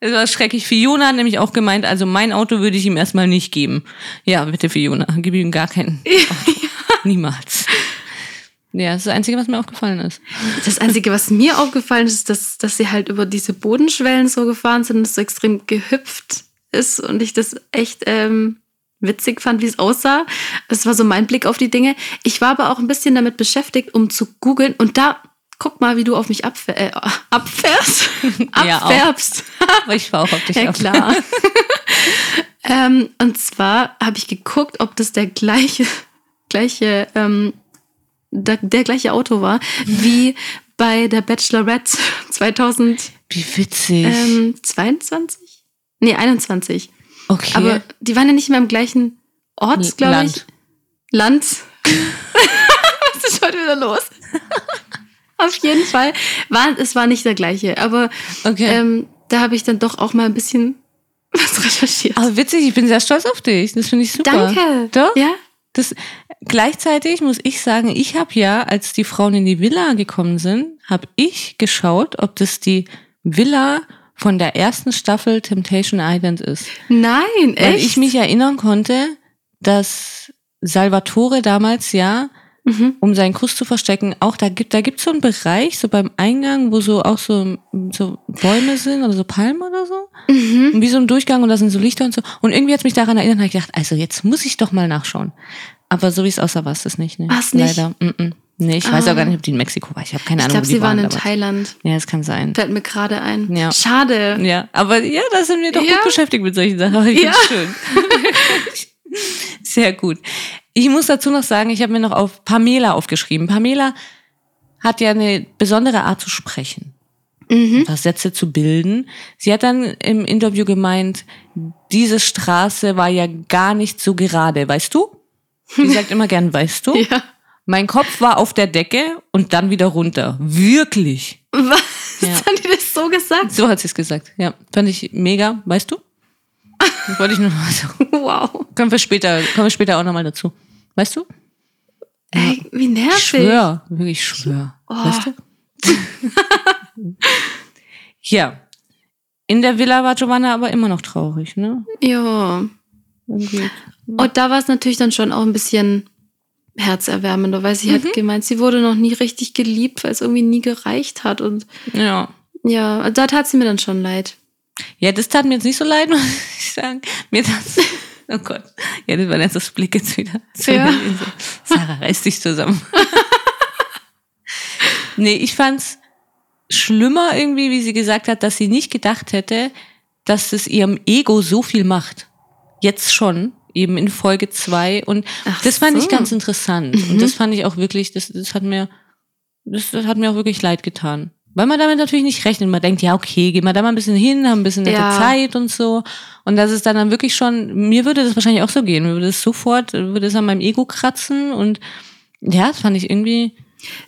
war schrecklich. Fiona hat nämlich auch gemeint, also mein Auto würde ich ihm erstmal nicht geben. Ja, bitte Fiona, gib ihm gar kein <laughs> Auto. Niemals. Ja, das ist das Einzige, was mir aufgefallen ist. Das Einzige, was mir aufgefallen ist, ist, dass, dass sie halt über diese Bodenschwellen so gefahren sind und es so extrem gehüpft ist und ich das echt ähm, witzig fand, wie es aussah. Das war so mein Blick auf die Dinge. Ich war aber auch ein bisschen damit beschäftigt, um zu googeln und da, guck mal, wie du auf mich abfähr äh, abfährst. <laughs> Ja. Abfärbst. Aber <laughs> ich fahre auch auf dich Ja, klar. <laughs> ähm, und zwar habe ich geguckt, ob das der gleiche, gleiche, ähm, der, der gleiche Auto war, wie bei der Bachelorette 2022? Wie witzig. Ähm, 22? Nee, 21. okay. Aber die waren ja nicht mehr im gleichen Ort, glaube ich. Land. <laughs> Was ist heute wieder los? Auf jeden Fall. War, es war nicht der gleiche, aber okay. ähm, da habe ich dann doch auch mal ein bisschen <laughs> was recherchiert. aber witzig, ich bin sehr stolz auf dich. Das finde ich super. Danke. Doch? Ja? Das, gleichzeitig muss ich sagen, ich habe ja, als die Frauen in die Villa gekommen sind, habe ich geschaut, ob das die Villa von der ersten Staffel Temptation Island ist. Nein, Weil echt? ich mich erinnern konnte, dass Salvatore damals ja, Mhm. um seinen Kuss zu verstecken, auch da gibt, da gibt's so einen Bereich, so beim Eingang, wo so auch so, so Bäume sind oder so Palmen oder so. Mhm. Und wie so ein Durchgang und da sind so Lichter und so. Und irgendwie hat's mich daran erinnert, habe ich gedacht, also jetzt muss ich doch mal nachschauen. Aber so wie es aussah, war es das nicht. Ne? War's nicht? Leider. Mm -mm. Nee, ich weiß Ah. auch gar nicht, ob die in Mexiko war. Ich habe keine Ich Ahnung, glaube, wo die sie waren in damals. Thailand. Ja, das kann sein. Fällt mir gerade ein. Ja. Schade. Ja, aber ja, da sind wir doch Ja. gut beschäftigt mit solchen Sachen. <laughs> Ich Ja. schön. Sehr gut. Ich muss dazu noch sagen, ich habe mir noch auf Pamela aufgeschrieben. Pamela hat ja eine besondere Art zu sprechen, Mhm. was Sätze zu bilden. Sie hat dann im Interview gemeint, diese Straße war ja gar nicht so gerade, weißt du? Sie <laughs> sagt immer gern, weißt du? Ja. Mein Kopf war auf der Decke und dann wieder runter. Wirklich. Was? Ja. Haben die das so gesagt? So hat sie es gesagt. Ja, fand ich mega. Weißt du? Das <laughs> wollte ich nur mal so. Wow. Kommen wir später, kommen wir später auch nochmal dazu. Weißt du? Ey, wie nervig. Ich schwör, wirklich ich schwör. Oh. Weißt du? <laughs> ja. In der Villa war Giovanna aber immer noch traurig, ne? Ja. Und da war es natürlich dann schon auch ein bisschen herzerwärmender, weil sie Mhm. hat gemeint, sie wurde noch nie richtig geliebt, weil es irgendwie nie gereicht hat. Und Ja. ja, da tat sie mir dann schon leid. Ja, das tat mir jetzt nicht so leid, <laughs> muss ich sagen. Mir das. Oh Gott. Ja, das war jetzt das Blick jetzt wieder. Ja. Sarah, reiß dich zusammen. <laughs> nee, ich fand's schlimmer irgendwie, wie sie gesagt hat, dass sie nicht gedacht hätte, dass es ihrem Ego so viel macht. Jetzt schon, eben in Folge zwei Und Ach das fand ich so. ganz interessant. Mhm. Und das fand ich auch wirklich, das, das hat mir, das, das hat mir auch wirklich leid getan. Weil man damit natürlich nicht rechnet. Man denkt, ja, okay, gehen wir da mal ein bisschen hin, haben ein bisschen nette Ja. Zeit und so. Und das ist dann, dann wirklich schon, mir würde das wahrscheinlich auch so gehen. Mir würde es sofort, würde es an meinem Ego kratzen und ja, das fand ich irgendwie,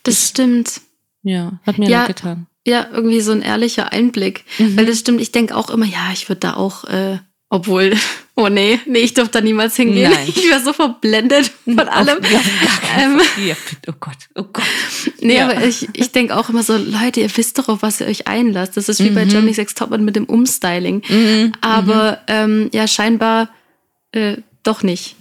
Das stimmt. ja, hat mir Ja. leid getan. Ja, irgendwie so ein ehrlicher Einblick. Mhm. Weil das stimmt, ich denke auch immer, ja, ich würde da auch, äh, obwohl, oh nee, nee, ich durfte da niemals hingehen. Nein. Ich wäre so verblendet von allem. Auf, Ähm. Ja, oh Gott, oh Gott. Nee, Ja. aber ich, ich denke auch immer so, Leute, ihr wisst doch, auf was ihr euch einlasst. Das ist wie bei Mhm. Germany's Next Topmodel mit dem Umstyling. Mhm. Aber ähm, ja, scheinbar äh, doch nicht.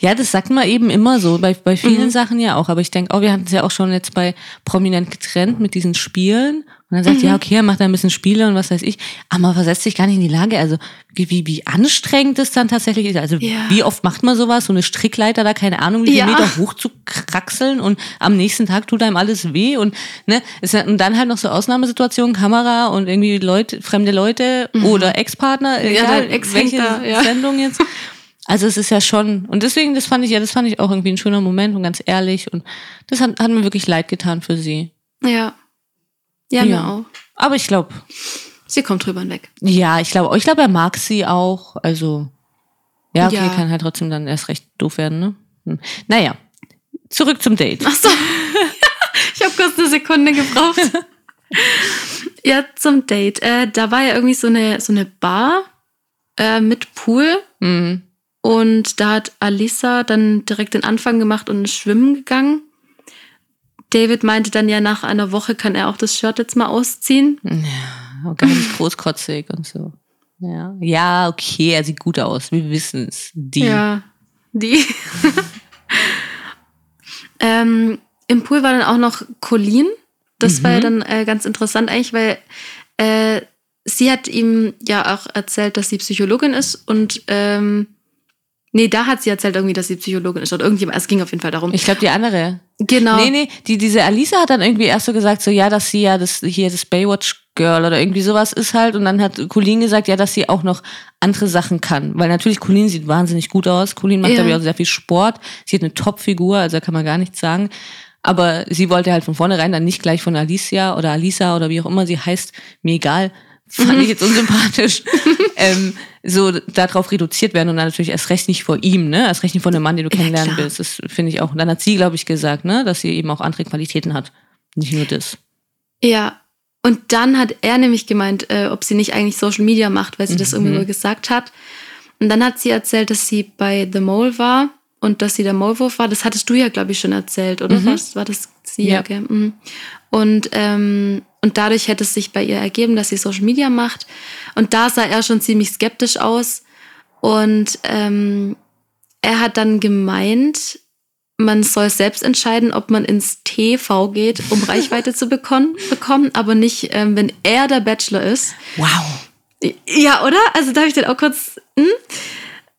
Ja, das sagt man eben immer so, bei, bei vielen Mhm. Sachen ja auch. Aber ich denke, oh, wir hatten es ja auch schon jetzt bei Prominent getrennt mit diesen Spielen. Und dann sagt, Mhm. ja, okay, er macht da ein bisschen Spiele und was weiß ich. Aber man versetzt sich gar nicht in die Lage. Also, wie, wie, anstrengend es dann tatsächlich ist. Also, Ja. wie oft macht man sowas? So eine Strickleiter da, keine Ahnung, wie Ja. Meter hoch zu kraxeln und am nächsten Tag tut einem alles weh und, ne, ist und dann halt noch so Ausnahmesituationen, Kamera und irgendwie Leute, fremde Leute oder Ex-Partner, Mhm. Ja, egal, Ex welche ja. Sendung jetzt. Also es ist ja schon, und deswegen, das fand ich, ja, das fand ich auch irgendwie ein schöner Moment und ganz ehrlich. Und das hat, hat mir wirklich leid getan für sie. Ja. Ja, mir Ja. auch. Aber ich glaube, Sie kommt drüber hinweg. ja, ich glaube, ich glaube, er mag sie auch. Also, Ja, okay, Ja. kann halt trotzdem dann erst recht doof werden, ne? Hm. Naja, zurück zum Date. Ach so. <laughs> ich habe kurz eine Sekunde gebraucht. ja, zum Date. Äh, da war ja irgendwie so eine, so eine Bar äh, mit Pool. Mhm. Und da hat Alisa dann direkt den Anfang gemacht und schwimmen gegangen. David meinte dann ja, nach einer Woche kann er auch das Shirt jetzt mal ausziehen. Ja, ganz großkotzig und so. Ja, ja, okay, er sieht gut aus. Wir wissen es. Die. Ja, die. <laughs> ähm, Im Pool war dann auch noch Colleen. Das war ja dann äh, ganz interessant eigentlich, weil äh, sie hat ihm ja auch erzählt, dass sie Psychologin ist und ähm, nee, da hat sie erzählt irgendwie, dass sie Psychologin ist oder irgendjemand. Es ging auf jeden Fall darum. Ich glaube, die andere. genau. Nee, nee, die, diese Alisa hat dann irgendwie erst so gesagt, so, ja, dass sie ja das, hier das Baywatch-Girl oder irgendwie sowas ist halt. Und dann hat Colleen gesagt, ja, dass sie auch noch andere Sachen kann. Weil natürlich, Colleen sieht wahnsinnig gut aus. Colleen macht, Ja. glaube ich, auch sehr viel Sport. Sie hat eine Top-Figur, also da kann man gar nichts sagen. Aber sie wollte halt von vornherein dann nicht gleich von Alicia oder Alisa oder wie auch immer sie heißt, mir egal, fand ich jetzt unsympathisch, <laughs> ähm, so darauf reduziert werden und dann natürlich erst recht nicht vor ihm, ne? Erst recht nicht vor einem Mann, den du kennenlernen klar. willst. Das finde ich auch. Und dann hat sie, glaube ich, gesagt, ne, dass sie eben auch andere Qualitäten hat. Nicht nur das. Ja. Und dann hat er nämlich gemeint, äh, ob sie nicht eigentlich Social Media macht, weil sie das irgendwie wohl gesagt hat. Und dann hat sie erzählt, dass sie bei The Mole war und dass sie der Maulwurf war. Das hattest du ja, glaube ich, schon erzählt, oder? Was war das? Sie ja, gell? Mhm. Und, ähm, und dadurch hätte es sich bei ihr ergeben, dass sie Social Media macht. Und da sah er schon ziemlich skeptisch aus. Und ähm, er hat dann gemeint, man soll selbst entscheiden, ob man ins TV geht, um Reichweite zu bekommen, bekommen aber nicht, ähm, wenn er der Bachelor ist. Wow. Ja, oder? Also da habe ich dann auch kurz. Hm?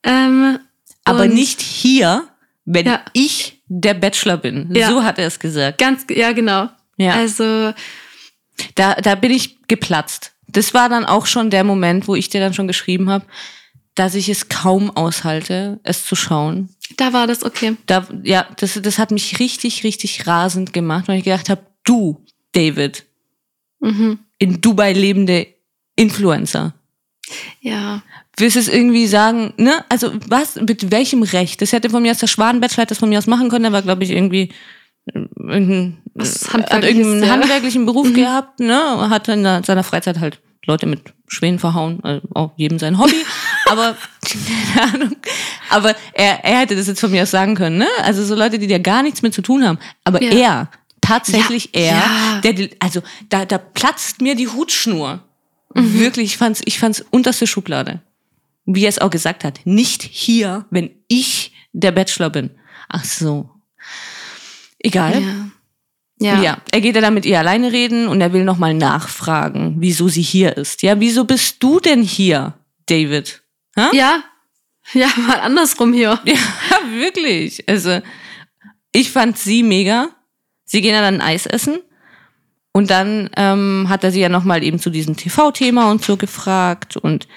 Ähm, Aber nicht hier, wenn Ja. ich der Bachelor bin. Ja. So hat er es gesagt. Ganz, ja, genau. Ja. Also, Da, da bin ich geplatzt. Das war dann auch schon der Moment, wo ich dir dann schon geschrieben habe, dass ich es kaum aushalte, es zu schauen. da war das okay. Da, ja, das, das hat mich richtig, richtig rasend gemacht, weil ich gedacht habe, du, David, Mhm. in Dubai lebende Influencer. Ja. Willst es irgendwie sagen, ne? Also was, mit welchem Recht? Das hätte von mir aus der Schwadenbachelor das von mir aus machen können, der war, glaube ich, irgendwie äh, irgendein, Was hat irgendeinen ja. handwerklichen Beruf gehabt, ne? Hat in der- seiner Freizeit halt Leute mit Schwänen verhauen, also auch jedem sein Hobby. <laughs> aber <laughs> keine Ahnung. Aber er, er hätte das jetzt von mir aus sagen können, ne? Also so Leute, die da gar nichts mit zu tun haben. Aber Ja. er, tatsächlich Ja, er, ja. der, also da, da platzt mir die Hutschnur. Mhm. Wirklich, ich fand's, ich fand's unterste Schublade. Wie er es auch gesagt hat, nicht hier, wenn ich der Bachelor bin. Ach so. Egal. Ja. Ja. Ja. er geht ja dann mit ihr alleine reden und er will nochmal nachfragen, wieso sie hier ist. Ja, wieso bist du denn hier, David? Ha? Ja. Ja, mal andersrum hier. <laughs> Ja, wirklich. Also, ich fand sie mega. Sie gehen ja dann Eis essen. Und dann ähm, hat er sie ja nochmal eben zu diesem TV-Thema und so gefragt. Und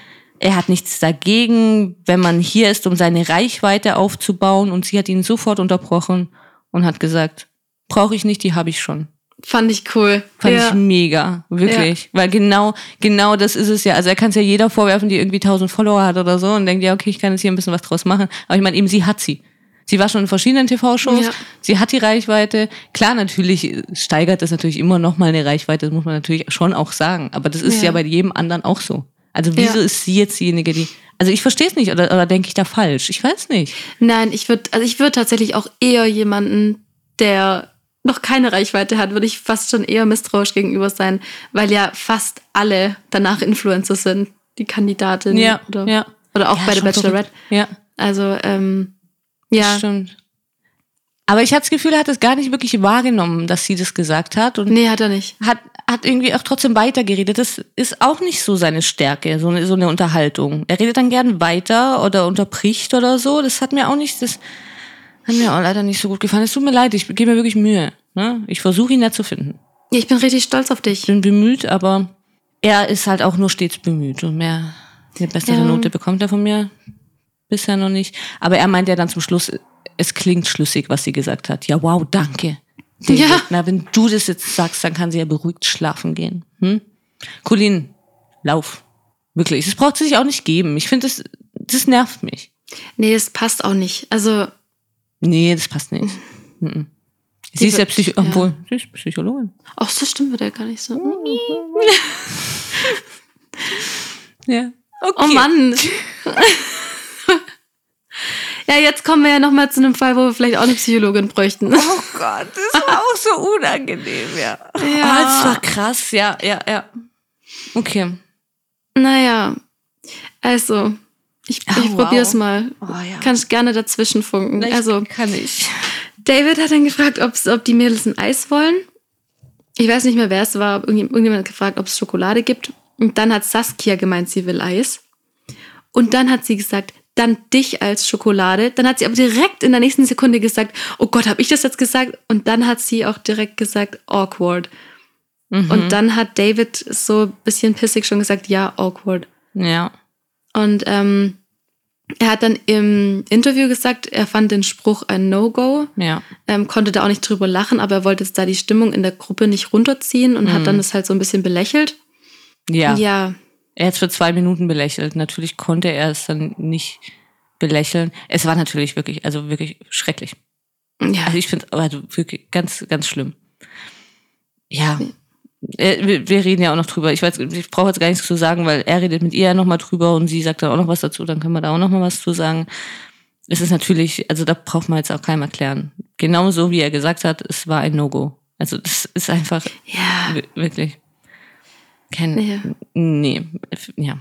er hat nichts dagegen, wenn man hier ist, um seine Reichweite aufzubauen. Und sie hat ihn sofort unterbrochen und hat gesagt, brauche ich nicht, die habe ich schon. Fand ich cool. Fand ja. ich mega, wirklich. Weil genau, genau das ist es ja. Also er kann es ja jeder vorwerfen, die irgendwie 1000 Follower hat oder so und denkt, ja, okay, ich kann jetzt hier ein bisschen was draus machen. Aber ich meine, eben sie hat sie. Sie war schon in verschiedenen TV-Shows, Ja. sie hat die Reichweite. Klar, natürlich steigert das natürlich immer noch mal eine Reichweite, das muss man natürlich schon auch sagen. Aber das ist ja, Ja. bei jedem anderen auch so. Also wieso Ja. ist sie jetzt diejenige, die... Also ich verstehe es nicht oder, oder denke ich da falsch? Ich weiß nicht. Nein, ich würde, also ich würde tatsächlich auch eher jemanden, der noch keine Reichweite hat, würde ich fast schon eher misstrauisch gegenüber sein, weil ja fast alle danach Influencer sind, die Kandidatin Ja, oder, ja. oder auch Ja, bei der schon Bachelorette. verrückt. Ja. Also ähm, ja, Stimmt. Aber ich hatte das Gefühl, er hat es gar nicht wirklich wahrgenommen, dass sie das gesagt hat und nee, hat er nicht. hat, hat irgendwie auch trotzdem weitergeredet. Das ist auch nicht so seine Stärke, so eine, so eine Unterhaltung. Er redet dann gern weiter oder unterbricht oder so. Das hat mir auch nicht, das hat mir auch leider nicht so gut gefallen. Es tut mir leid, ich gebe mir wirklich Mühe. Ne? Ich versuche ihn ja zu finden. Ich bin richtig stolz auf dich. Ich bin bemüht, aber er ist halt auch nur stets bemüht und mehr, eine bessere Ja. Note bekommt er von mir bisher noch nicht. Aber er meint ja dann zum Schluss, es klingt schlüssig, was sie gesagt hat. Ja, wow, danke. David. Ja. Na, wenn du das jetzt sagst, dann kann sie ja beruhigt schlafen gehen. Hm? Colin, lauf. Wirklich. Das braucht sie sich auch nicht geben. Ich finde, das, das nervt mich. Nee, es passt auch nicht. Also, Nee, das passt nicht. Mhm. Sie Die ist ja Psycho ja. obwohl, sie ist Psychologin. ach, so stimmt wird ja gar nicht so. <laughs> Ja. Okay. Oh Mann. <laughs> ja, jetzt kommen wir ja noch mal zu einem Fall, wo wir vielleicht auch eine Psychologin bräuchten. Oh Gott, das war auch so unangenehm, ja. Ja. Ah, das war krass, ja, ja, ja. Okay. Naja, also, ich, Oh, ich wow. probier's mal. Oh ja. Kannst gerne dazwischen funken. Vielleicht Also, kann ich. David hat dann gefragt, ob die Mädels ein Eis wollen. Ich weiß nicht mehr, wer es war. Irgendj- Irgendjemand hat gefragt, ob es Schokolade gibt. Und dann hat Saskia gemeint, sie will Eis. Und dann hat sie gesagt, dann dich als Schokolade. Dann hat sie aber direkt in der nächsten Sekunde gesagt, oh Gott, habe ich das jetzt gesagt? Und dann hat sie auch direkt gesagt, awkward. Mhm. Und dann hat David so ein bisschen pissig schon gesagt, ja, awkward. Ja. Und ähm, er hat dann im Interview gesagt, er fand den Spruch ein No-Go, Ja. ähm, konnte da auch nicht drüber lachen, aber er wollte jetzt da die Stimmung in der Gruppe nicht runterziehen und hat dann das halt so ein bisschen belächelt. Ja. Ja, Er hat es für zwei Minuten belächelt. Natürlich konnte er es dann nicht belächeln. Es war natürlich wirklich, also wirklich schrecklich. ja, Also ich finde also wirklich ganz, ganz schlimm. Ja. Äh, Wir, reden ja auch noch drüber. Ich weiß, ich brauche jetzt gar nichts zu sagen, weil er redet mit ihr ja nochmal drüber und sie sagt dann auch noch was dazu, dann können wir da auch noch mal was zu sagen. Es ist natürlich, also da braucht man jetzt auch keinem erklären. Genauso wie er gesagt hat, es war ein No-Go. Also das ist einfach ja, wi- wirklich kein, Ja. nee, ja.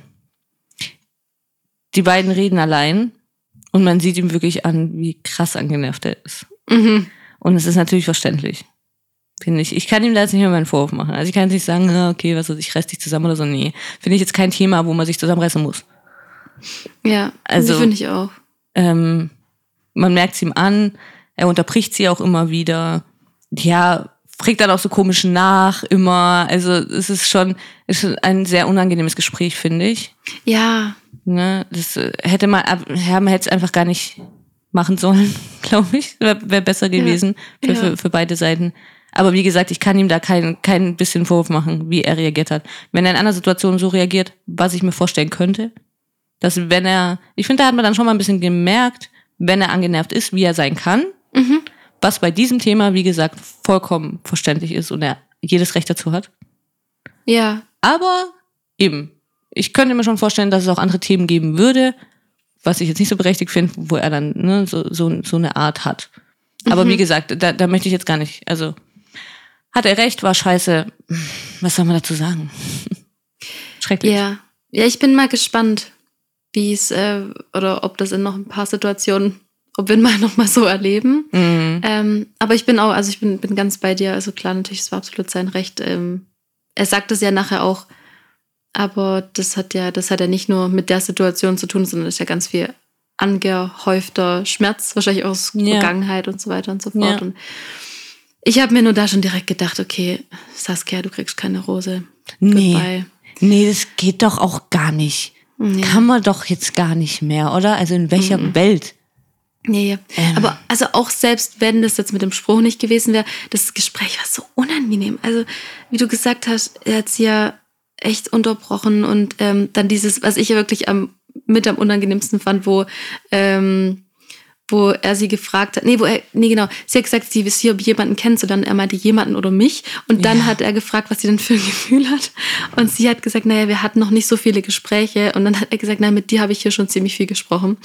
Die beiden reden allein und man sieht ihm wirklich an, wie krass angenervt er ist. mhm. Und es ist natürlich verständlich. Finde ich. Ich kann ihm da jetzt nicht mehr meinen Vorwurf machen. Also ich kann jetzt nicht sagen, ah, okay, was weiß ich, reiß dich zusammen oder so. Nee. Finde ich jetzt kein Thema, wo man sich zusammenreißen muss. ja, Also- also finde ich auch. Ähm, man merkt es ihm an, er unterbricht sie auch immer wieder. Ja, fragt dann auch so komisch nach, immer. Also es ist schon, ist schon ein sehr unangenehmes Gespräch, finde ich. Ja, Ne? Das äh, hätte man, ja, man hätte es einfach gar nicht machen sollen, <laughs> glaube ich. Wäre wär besser gewesen für, Ja. für, für beide Seiten. Aber wie gesagt, ich kann ihm da kein, kein bisschen Vorwurf machen, wie er reagiert hat. Wenn er in einer Situation so reagiert, was ich mir vorstellen könnte, dass wenn er, ich finde, da hat man dann schon mal ein bisschen gemerkt, wenn er angenervt ist, wie er sein kann. Mhm. Was bei diesem Thema, wie gesagt, vollkommen verständlich ist und er jedes Recht dazu hat. ja, Aber eben, ich könnte mir schon vorstellen, dass es auch andere Themen geben würde, was ich jetzt nicht so berechtigt finde, wo er dann ne, so, so, so eine Art hat. Aber wie gesagt, da, da möchte ich jetzt gar nicht, also hat er recht, war scheiße. Was soll man dazu sagen? <laughs> Schrecklich. ja. Ja, ich bin mal gespannt, wie es, äh, oder ob das in noch ein paar Situationen, ob wir <laughs> mal noch mal so erleben. Mhm. Ähm, aber ich bin auch, also ich bin, bin ganz bei dir. Also klar, natürlich, es war absolut sein Recht. Ähm, er sagt es ja nachher auch, aber das hat ja, das hat ja nicht nur mit der Situation zu tun, sondern ist ja ganz viel angehäufter Schmerz, wahrscheinlich aus Ja. Vergangenheit und so weiter und so fort. Ja. Und ich habe mir nur da schon direkt gedacht, okay, Saskia, du kriegst keine Rose. Nee. Goodbye. Nee, das geht doch auch gar nicht. Nee. Kann man doch jetzt gar nicht mehr, oder? Also in welcher Mhm. Welt? Nee, Ähm. aber also auch selbst wenn das jetzt mit dem Spruch nicht gewesen wäre, das Gespräch war so unangenehm. Also wie du gesagt hast, er hat sie ja echt unterbrochen und ähm, dann dieses, was ich ja wirklich am mit am unangenehmsten fand, wo ähm, wo er sie gefragt hat, nee, wo er, nee, genau, sie hat gesagt, sie wisst hier, ob jemanden kennt, und dann er meinte jemanden oder mich. Und dann Ja. hat er gefragt, was sie denn für ein <laughs> Gefühl hat. Und sie hat gesagt, naja, wir hatten noch nicht so viele Gespräche. Und dann hat er gesagt, naja, mit dir habe ich hier schon ziemlich viel gesprochen.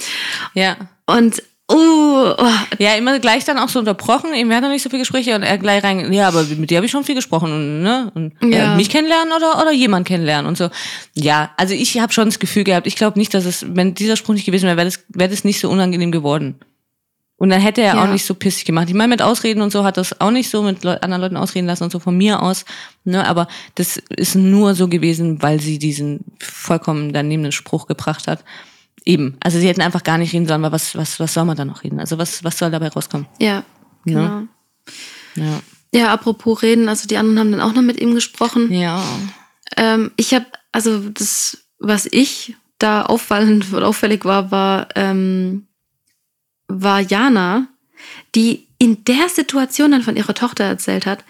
Ja. Und, oh, oh Ja, immer gleich dann auch so unterbrochen. Eben, wir hatten noch nicht so viele Gespräche und er gleich rein, ja, aber mit dir habe ich schon viel gesprochen. Und, ne? und Ja. äh, mich kennenlernen oder, oder jemand kennenlernen und so. Ja, also ich habe schon das Gefühl gehabt, ich glaube nicht, dass es, wenn dieser Spruch nicht gewesen wäre, wäre das, wäre das nicht so unangenehm geworden. Und dann hätte er Ja. auch nicht so pissig gemacht. Ich meine, mit Ausreden und so hat das auch nicht so mit Leu anderen Leuten ausreden lassen und so von mir aus. Ne, aber das ist nur so gewesen, weil sie diesen vollkommen daneben Spruch gebracht hat. Eben. Also sie hätten einfach gar nicht reden sollen, weil was, was, was soll man da noch reden? Also was, was soll dabei rauskommen? Ja, genau. Ja. Ja, apropos reden, also die anderen haben dann auch noch mit ihm gesprochen. Ja. Ähm, ich habe, also das, was ich da auffallend oder auffällig war, war, ähm, war Jana, die in der Situation dann von ihrer Tochter erzählt hat,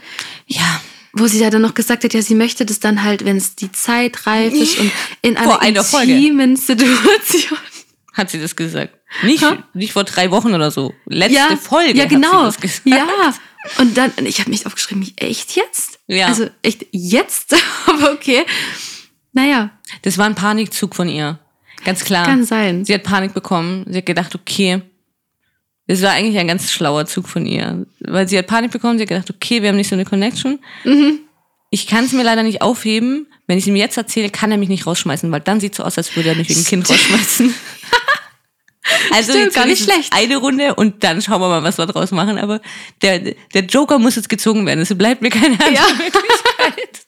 Ja. Wo sie ja dann noch gesagt hat, ja, sie möchte das dann halt, wenn es die Zeit reif ist und in einer Vor einer Folge. intimen Situation. hat sie das gesagt. Nicht, Ha? nicht vor drei Wochen oder so. Letzte ja, Folge ja, genau. Ja. Und dann, ich habe mich aufgeschrieben, echt jetzt? Ja. Also echt jetzt? <laughs> Aber okay. Naja, Das war ein Panikzug von ihr. Ganz klar. kann sein. Sie hat Panik bekommen. Sie hat gedacht, okay, das war eigentlich ein ganz schlauer Zug von ihr. Weil sie hat Panik bekommen, sie hat gedacht, okay, wir haben nicht so eine Connection. Mhm. Ich kann es mir leider nicht aufheben. Wenn ich ihm jetzt erzähle, kann er mich nicht rausschmeißen, weil dann sieht so aus, als würde er mich wegen Kind rausschmeißen. <laughs> Also Stimmt, gar nicht schlecht. Eine Runde und dann schauen wir mal, was wir draus machen. Aber der, der Joker muss jetzt gezogen werden. Es bleibt mir keine andere Ja. Möglichkeit. <laughs>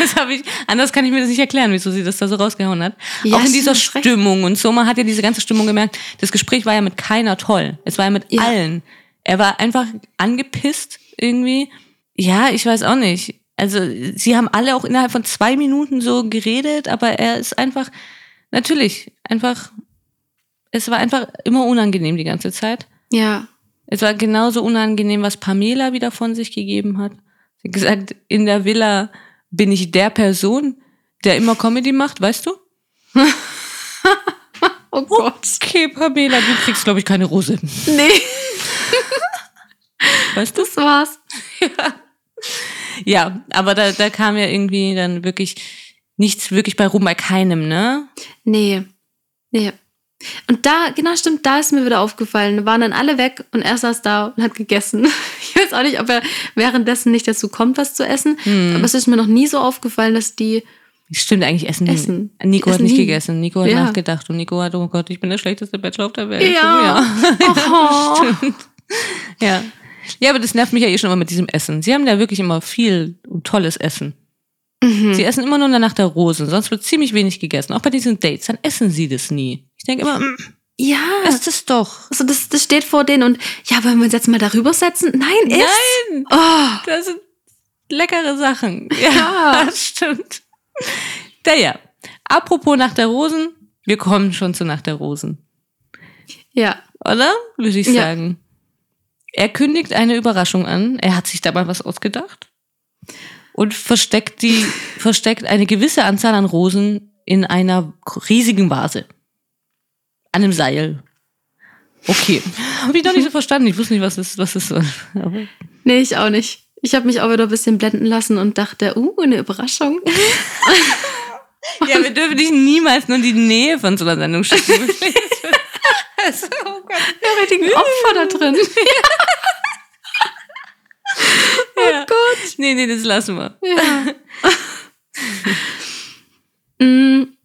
Das habe ich, anders kann ich mir das nicht erklären, wieso sie das da so rausgehauen hat. Ja, Auch in dieser. Stimmung und so. Man hat ja diese ganze Stimmung gemerkt. Das Gespräch war ja mit keiner toll. Es war ja mit Ja. allen. Er war einfach angepisst irgendwie. Ja, ich weiß auch nicht. Also, sie haben alle auch innerhalb von zwei Minuten so geredet, aber er ist einfach, natürlich, einfach, es war einfach immer unangenehm die ganze Zeit. Ja. Es war genauso unangenehm, was Pamela wieder von sich gegeben hat. Sie hat gesagt, in der Villa bin ich der Person, der immer Comedy macht, weißt du? <laughs> Oh Gott. Okay, Pamela, du kriegst, glaube ich, keine Rose. Nee, <laughs> Weißt du? das war's. Ja, aber da, da kam ja irgendwie dann wirklich nichts wirklich bei rum, bei keinem, ne? Nee. Nee. Und da, genau stimmt, da ist mir wieder aufgefallen. Da waren dann alle weg und er saß da und hat gegessen. <laughs> Ich weiß auch nicht, ob er währenddessen nicht dazu kommt, was zu essen. Hm. Aber es ist mir noch nie so aufgefallen, dass die. Stimmt eigentlich, Essen. Essen. Nico Die hat essen nicht nie. gegessen. Nico hat Ja. nachgedacht und Nico hat, oh Gott, ich bin der schlechteste Bachelor auf der Welt. Ja. Oh. <laughs> Ja. Ja, aber das nervt mich ja eh schon immer mit diesem Essen. Sie haben da wirklich immer viel und tolles Essen. Mhm. Sie essen immer nur nach der Rosen, sonst wird ziemlich wenig gegessen. Auch bei diesen Dates, dann essen sie das nie. Ich denke immer, mm, Ja. esst es doch. Also das, das steht vor denen und ja, wollen wir uns jetzt mal darüber setzen? Nein, ist. Nein, Oh. das sind leckere Sachen. <laughs> Ja, Ja. das stimmt. Naja, apropos Nacht der Rosen, wir kommen schon zu Nacht der Rosen. Ja. Oder? Würde ich Ja. sagen. Er kündigt eine Überraschung an. Er hat sich dabei was ausgedacht. Und versteckt die, versteckt eine gewisse Anzahl an Rosen in einer riesigen Vase. An einem Seil. Okay. Habe ich noch nicht so verstanden. Ich wusste nicht, was das, was. Aber Nee, ich auch nicht. Ich habe mich auch wieder ein bisschen blenden lassen und dachte, uh, eine Überraschung. ja, wir dürfen dich niemals nur in die Nähe von so einer Sendung schicken. Also, <laughs> oh Gott. Ja, richtigen Opfer da drin. <laughs> Oh Gott. Nee, nee, das lassen wir. Ja. <laughs>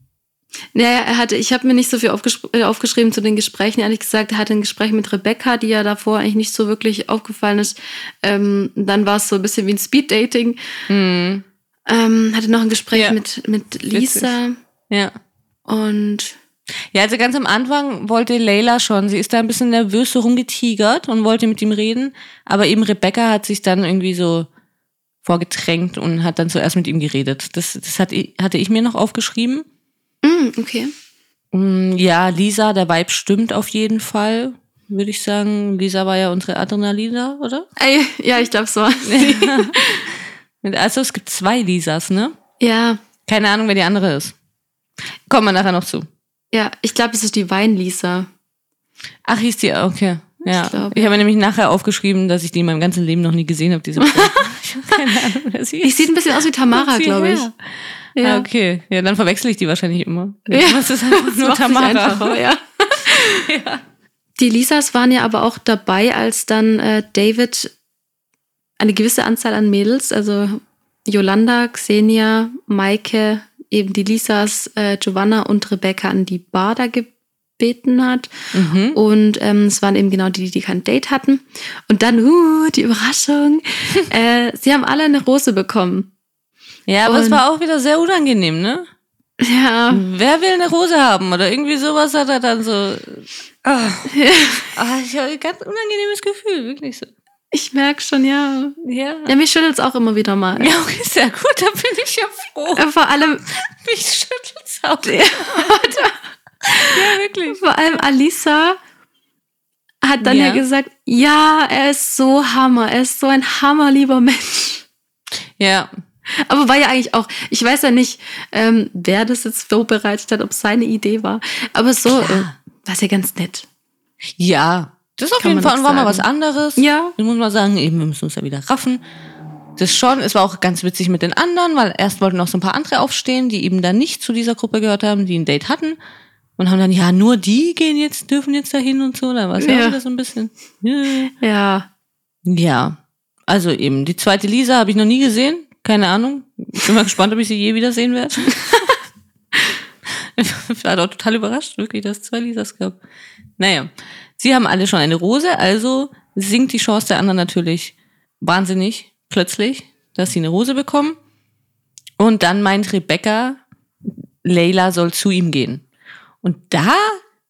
naja, er hatte, ich habe mir nicht so viel aufgesch äh, aufgeschrieben zu den Gesprächen, ehrlich gesagt. Er hatte ein Gespräch mit Rebecca, die ja davor eigentlich nicht so wirklich aufgefallen ist. Ähm, dann war es so ein bisschen wie ein Speed-Dating. Hm. Ähm, hatte noch ein Gespräch Ja. mit, mit Lisa Ja. und Ja, also ganz am Anfang wollte Leila schon, sie ist da ein bisschen nervös so rumgetigert und wollte mit ihm reden, aber eben Rebecca hat sich dann irgendwie so vorgedrängt und hat dann zuerst mit ihm geredet. Das, das hat, hatte ich mir noch aufgeschrieben. Mm, okay. Mm, Ja, Lisa, der Vibe stimmt auf jeden Fall, würde ich sagen. Lisa war ja unsere Adrenalina, oder? Ey, ja, ich glaube so. <laughs> <laughs> Also es gibt zwei Lisas, ne? ja, Keine Ahnung, wer die andere ist. Kommen wir nachher noch zu. ja, ich glaube, es ist die Wein-Lisa. Ach, hieß die, okay. Ja. Ich glaub, ich habe mir nämlich nachher aufgeschrieben, dass ich die in meinem ganzen Leben noch nie gesehen habe, diese Frau. <laughs> ich habe keine Ahnung, wer sie Die ist. sieht ein bisschen aus wie Tamara, glaube ich. her? Ja. Ah, okay. Ja, dann verwechsel ich die wahrscheinlich immer. Ja. <laughs> Das ist <laughs> einfach nur Tamara. einfacher, <laughs> ja. Die Lisas waren ja aber auch dabei, als dann äh, David eine gewisse Anzahl an Mädels, also Yolanda, Xenia, Maike, eben die Lisas, äh, Giovanna und Rebecca an die Bar da gebeten hat. Mhm. Und ähm, es waren eben genau die, die kein Date hatten. Und dann, uh, die Überraschung, äh, sie haben alle eine Rose bekommen. Ja, aber es Und- war auch wieder sehr unangenehm, ne? Ja, Wer will eine Rose haben? Oder irgendwie sowas hat er dann so. Ah, <laughs> ah, ich habe ein ganz unangenehmes Gefühl, wirklich so. ich merke schon, ja. Ja. Ja, mich schüttelt es auch immer wieder mal. Ja, okay, sehr gut, da bin ich ja froh. Äh, Vor allem, <laughs> Mich schüttelt's auch. Ja. ja, wirklich. Vor allem Alisa hat dann ja. Ja. gesagt, ja, er ist so Hammer, er ist so ein hammerlieber Mensch. Ja. Aber war ja eigentlich auch, ich weiß ja nicht, ähm, wer das jetzt vorbereitet hat, ob es seine Idee war. Aber so, äh, war ja ganz nett. Ja, das ist auf Kann jeden Fall war mal was anderes. Ja. Ich muss mal sagen, eben, wir müssen uns ja wieder raffen. Das schon, es war auch ganz witzig mit den anderen, weil erst wollten noch so ein paar andere aufstehen, die eben dann nicht zu dieser Gruppe gehört haben, die ein Date hatten. Und haben dann, ja, nur die gehen jetzt, dürfen jetzt dahin und so. Da war es ja. Ja. auch wieder so ein bisschen. Ja. Ja. ja. Also eben, die zweite Lisa habe ich noch nie gesehen. Keine Ahnung. Ich bin mal gespannt, ob ich sie je wieder sehen werde. ich war doch total überrascht, wirklich, dass es zwei Lisas gab. Naja, sie haben alle schon eine Rose, also sinkt die Chance der anderen natürlich wahnsinnig plötzlich, dass sie eine Rose bekommen. Und dann meint Rebecca, Layla soll zu ihm gehen. Und da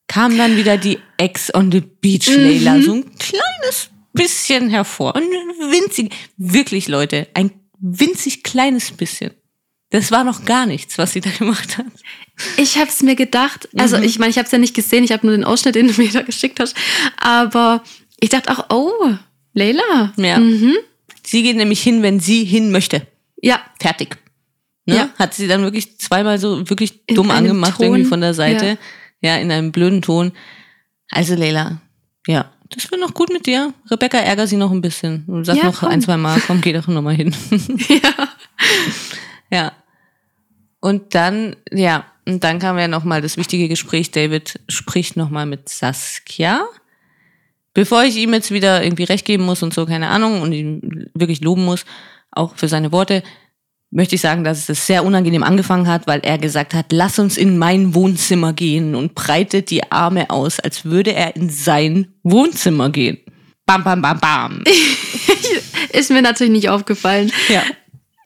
kam dann wieder die Ex on the Beach Layla, so ein kleines bisschen hervor. Und winzig, wirklich Leute, ein winzig kleines bisschen. Das war noch gar nichts, was sie da gemacht hat. Ich habe es mir gedacht, also Mhm. ich meine, ich habe es ja nicht gesehen, ich habe nur den Ausschnitt, den du mir da geschickt hast, aber ich dachte auch, oh, Leila. Ja. Mhm. Sie geht nämlich hin, wenn sie hin möchte. Ja, Fertig. Ne? Ja. Hat sie dann wirklich zweimal so wirklich In dumm angemacht, Ton, irgendwie von der Seite. ja. Ja. in einem blöden Ton. Also Leila, ja, das wird noch gut mit dir. Rebecca ärger sie noch ein bisschen. Und sag Ja, noch komm. ein, zwei Mal, komm, geh doch noch mal hin. <laughs> ja. ja. Und dann, ja, und dann kam ja noch mal das wichtige Gespräch. David spricht noch mal mit Saskia. Bevor ich ihm jetzt wieder irgendwie recht geben muss und so, keine Ahnung, und ihn wirklich loben muss, auch für seine Worte, möchte ich sagen, dass es sehr unangenehm angefangen hat, weil er gesagt hat, lass uns in mein Wohnzimmer gehen und breitet die Arme aus, als würde er in sein Wohnzimmer gehen. Bam, bam, bam, bam. <laughs> Ist mir natürlich nicht aufgefallen. Ja.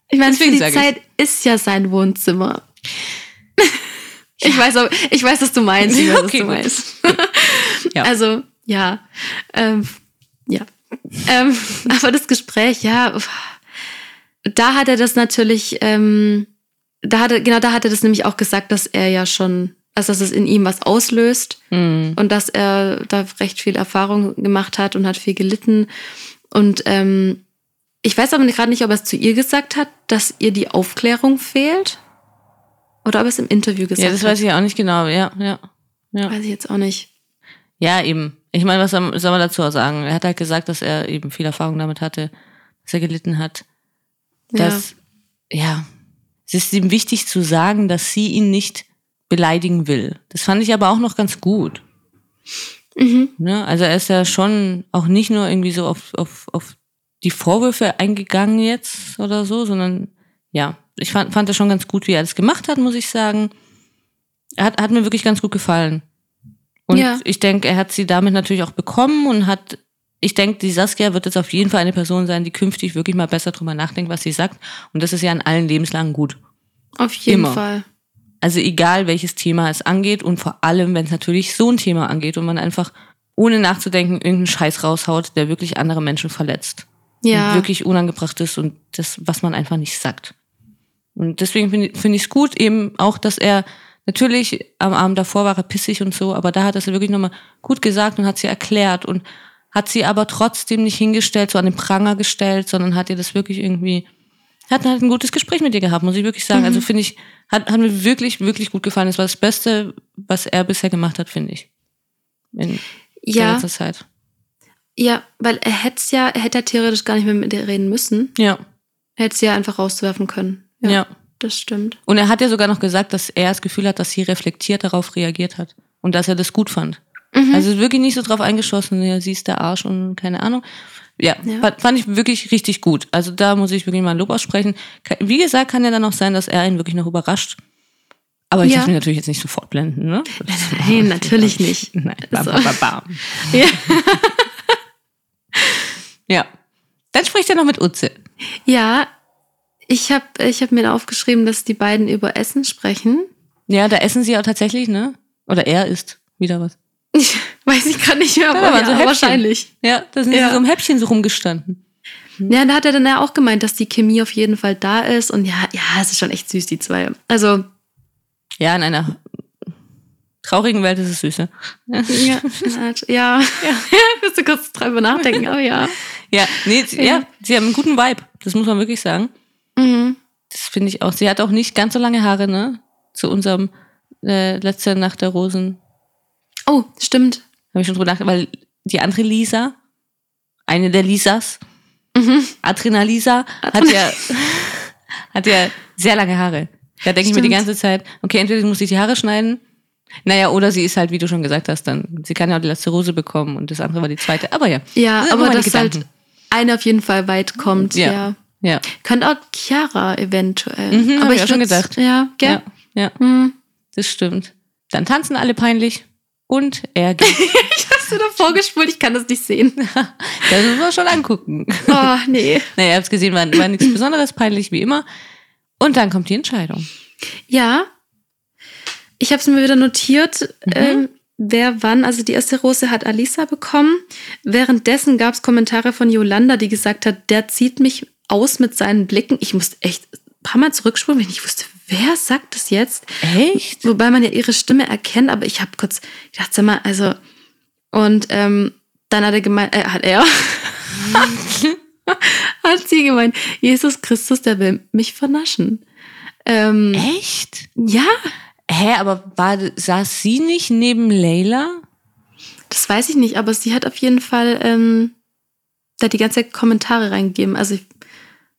Ich meine, für die sag ich. Zeit ist ja sein Wohnzimmer. <laughs> Ich weiß, auch- ich weiß, was du meinst. Ich weiß, Okay, was du meinst. Ja. Also, ja. Ähm, ja. Ähm, <laughs> aber das Gespräch, ja, uff. Da hat er das natürlich, ähm, da hat er, genau da hat er das nämlich auch gesagt, dass er ja schon, also dass es in ihm was auslöst Mhm. und dass er da recht viel Erfahrung gemacht hat und hat viel gelitten. Und ähm, ich weiß aber gerade nicht, ob er es zu ihr gesagt hat, dass ihr die Aufklärung fehlt. Oder ob er es im Interview gesagt Ja, das hat. weiß ich auch nicht genau. Ja, ja. Ja, Weiß ich jetzt auch nicht. ja eben. Ich meine, was soll man dazu sagen? Er hat halt gesagt, dass er eben viel Erfahrung damit hatte, dass er gelitten hat. Dass, ja. es ist ihm wichtig zu sagen, dass sie ihn nicht beleidigen will. Das fand ich aber auch noch ganz gut. Mhm. Ne? Also er ist ja schon auch nicht nur irgendwie so auf, auf, auf die Vorwürfe eingegangen jetzt oder so, sondern ja, ich fand, fand das schon ganz gut, wie er das gemacht hat, muss ich sagen. Er hat, hat mir wirklich ganz gut gefallen. Und Ja. ich denke, er hat sie damit natürlich auch bekommen und hat, ich denke, die Saskia wird jetzt auf jeden Fall eine Person sein, die künftig wirklich mal besser drüber nachdenkt, was sie sagt. Und das ist ja in allen Lebenslagen gut. Auf jeden Immer. Fall. Also egal, welches Thema es angeht und vor allem, wenn es natürlich so ein Thema angeht und man einfach ohne nachzudenken irgendeinen Scheiß raushaut, der wirklich andere Menschen verletzt. Ja. Und wirklich unangebracht ist und das, was man einfach nicht sagt. Und deswegen finde find ich es gut eben auch, dass er natürlich am Abend davor war er pissig und so, aber da hat er es wirklich nochmal gut gesagt und hat sie erklärt und hat sie aber trotzdem nicht hingestellt, so an den Pranger gestellt, sondern hat ihr das wirklich irgendwie, hat halt ein gutes Gespräch mit ihr gehabt, muss ich wirklich sagen. Also finde ich, hat, hat mir wirklich, wirklich gut gefallen. Das war das Beste, was er bisher gemacht hat, finde ich. In der ja, letzten Zeit. ja, weil er hätte ja, er hätte ja theoretisch gar nicht mehr mit ihr reden müssen. Ja, Er hätte sie ja einfach rauswerfen können. ja. Das stimmt. Und er hat ja sogar noch gesagt, dass er das Gefühl hat, dass sie reflektiert darauf reagiert hat. Und dass er das gut fand. Mhm. Also wirklich nicht so drauf eingeschossen, ja, sie ist der Arsch und keine Ahnung. Ja, Ja. fand- ich wirklich richtig gut. Also da muss ich wirklich mal ein Lob aussprechen. Wie gesagt, kann ja dann auch sein, dass er ihn wirklich noch überrascht. Aber ich Ja. darf mich natürlich jetzt nicht sofort blenden, ne? Nein, <laughs> natürlich nicht. Nein, bam, bam, bam, bam. <laughs> Ja. <laughs> Ja. Dann spricht er noch mit Utze. Ja, ich habe ich hab mir da aufgeschrieben, dass die beiden über Essen sprechen. Ja, da essen sie auch tatsächlich, ne? Oder er isst wieder was. Ich weiß ich gerade nicht mehr, aber waren so ja, wahrscheinlich. Ja, da sind Ja. sie so im Häppchen so rumgestanden. Ja, da hat er dann ja auch gemeint, dass die Chemie auf jeden Fall da ist. Und ja, ja, es ist schon echt süß, die zwei. Also, Ja, in einer traurigen Welt ist es süß, ne? ja, ja, ja. Müsste <laughs> kurz drüber nachdenken, aber ja. Ja, nee, sie, ja, sie haben einen guten Vibe. Das muss man wirklich sagen. Mhm. Das finde ich auch. Sie hat auch nicht ganz so lange Haare, ne? Zu unserem äh, letzte Nacht der Rosen Oh, stimmt. Habe ich schon drüber nachgedacht, weil die andere Lisa, eine der Lisas, Mhm. Adrenalisa, hat ja, <laughs> hat ja sehr lange Haare. Da denke ich mir die ganze Zeit, okay, entweder muss ich die Haare schneiden, naja, oder sie ist halt, wie du schon gesagt hast, dann, sie kann ja auch die Lasterose bekommen und das andere war die zweite. Aber ja. Ja, Das aber dass halt eine auf jeden Fall weit kommt. Ja. Ja. Ja. Könnte auch Chiara eventuell. Mhm, hab aber ich auch schon gedacht. Ja, gell? Ja, ja, Hm. das stimmt. Dann tanzen alle peinlich und er geht. Hast du da vorgespult? Ich kann das nicht sehen. <laughs> das müssen wir schon angucken. Oh, <laughs> nee. Naja, ihr habt gesehen, war, war nichts Besonderes, peinlich wie immer. Und dann kommt die Entscheidung. Ja. Ich habe es mir wieder notiert, ähm, wer wann. Also die erste Rose hat Alisa bekommen. Währenddessen gab es Kommentare von Yolanda, die gesagt hat, der zieht mich aus mit seinen Blicken. Ich musste echt ein paar Mal zurückspulen, wenn ich nicht wusste, wer sagt das jetzt. Echt? Wobei man ja ihre Stimme erkennt, aber ich habe kurz gedacht, sag mal, also. Und ähm, dann hat er gemeint, äh, hat er, <laughs> hat sie gemeint, Jesus Christus, der will mich vernaschen. Ähm, Echt? ja, Hä, aber war, saß sie nicht neben Leila? das weiß ich nicht, aber sie hat auf jeden Fall ähm, da die ganze Zeit Kommentare reingegeben. Also ich,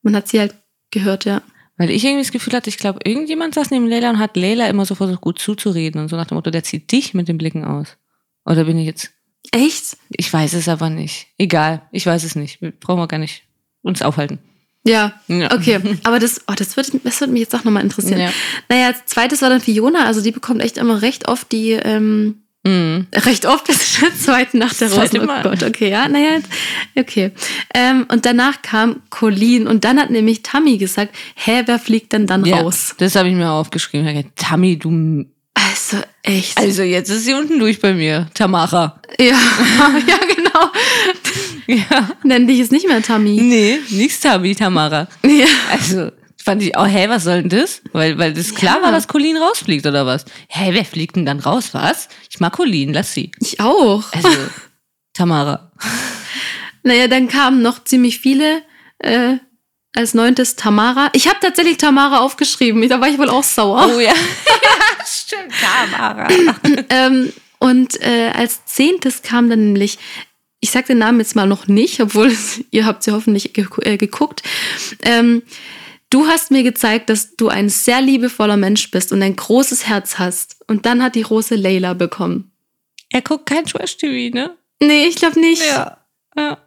man hat sie halt gehört, ja. Weil ich irgendwie das Gefühl hatte, ich glaube, irgendjemand saß neben Leila und hat Leila immer so versucht, gut zuzureden und so nach dem Motto, der zieht dich mit den Blicken aus. Oder bin ich jetzt. Echt? Ich weiß es aber nicht. Egal, ich weiß es nicht. Wir brauchen wir gar nicht uns aufhalten. Ja, Ja. okay. Aber das, oh, das, wird, das wird mich jetzt auch nochmal interessieren. Ja. Naja, als zweites war dann Fiona, also die bekommt echt immer recht oft die, ähm, Mhm. recht oft bis zur <laughs> zweiten Nacht der Das zweite Rosen. Oh Mal. Gott, okay, ja, naja, okay. Ähm, und danach kam Colleen und dann hat nämlich Tammy gesagt, hä, wer fliegt denn dann Ja, raus? das habe ich mir aufgeschrieben. Ich gedacht, Tammy, du. Also echt. Also jetzt ist sie unten durch bei mir. Tamara. ja, <laughs> ja, genau. <laughs> Ja. Nenn dich jetzt nicht mehr Tammy. Nee, nichts Tammy, Tamara. Ja. Also, fand ich, oh, hä, was soll denn das? Weil, weil das klar Ja. war, dass Colleen rausfliegt, oder was? Hä, wer fliegt denn dann raus? Was? Ich mag Colleen, lass sie. Ich auch. Also, <laughs> Tamara. Naja, dann kamen noch ziemlich viele. Äh, als neuntes Tamara. Ich habe tatsächlich Tamara aufgeschrieben. Da war ich wohl auch sauer. Oh ja. <laughs> Stimmt, Tamara. <clears throat> Ähm, und äh, als zehntes kam dann nämlich, ich sag den Namen jetzt mal noch nicht, obwohl <laughs> ihr habt sie hoffentlich ge äh, geguckt. Ähm, du hast mir gezeigt, dass du ein sehr liebevoller Mensch bist und ein großes Herz hast. Und dann hat die Rose Layla bekommen. Er guckt kein Trash-TV, ne? Nee, ich glaube nicht. Ja. ja.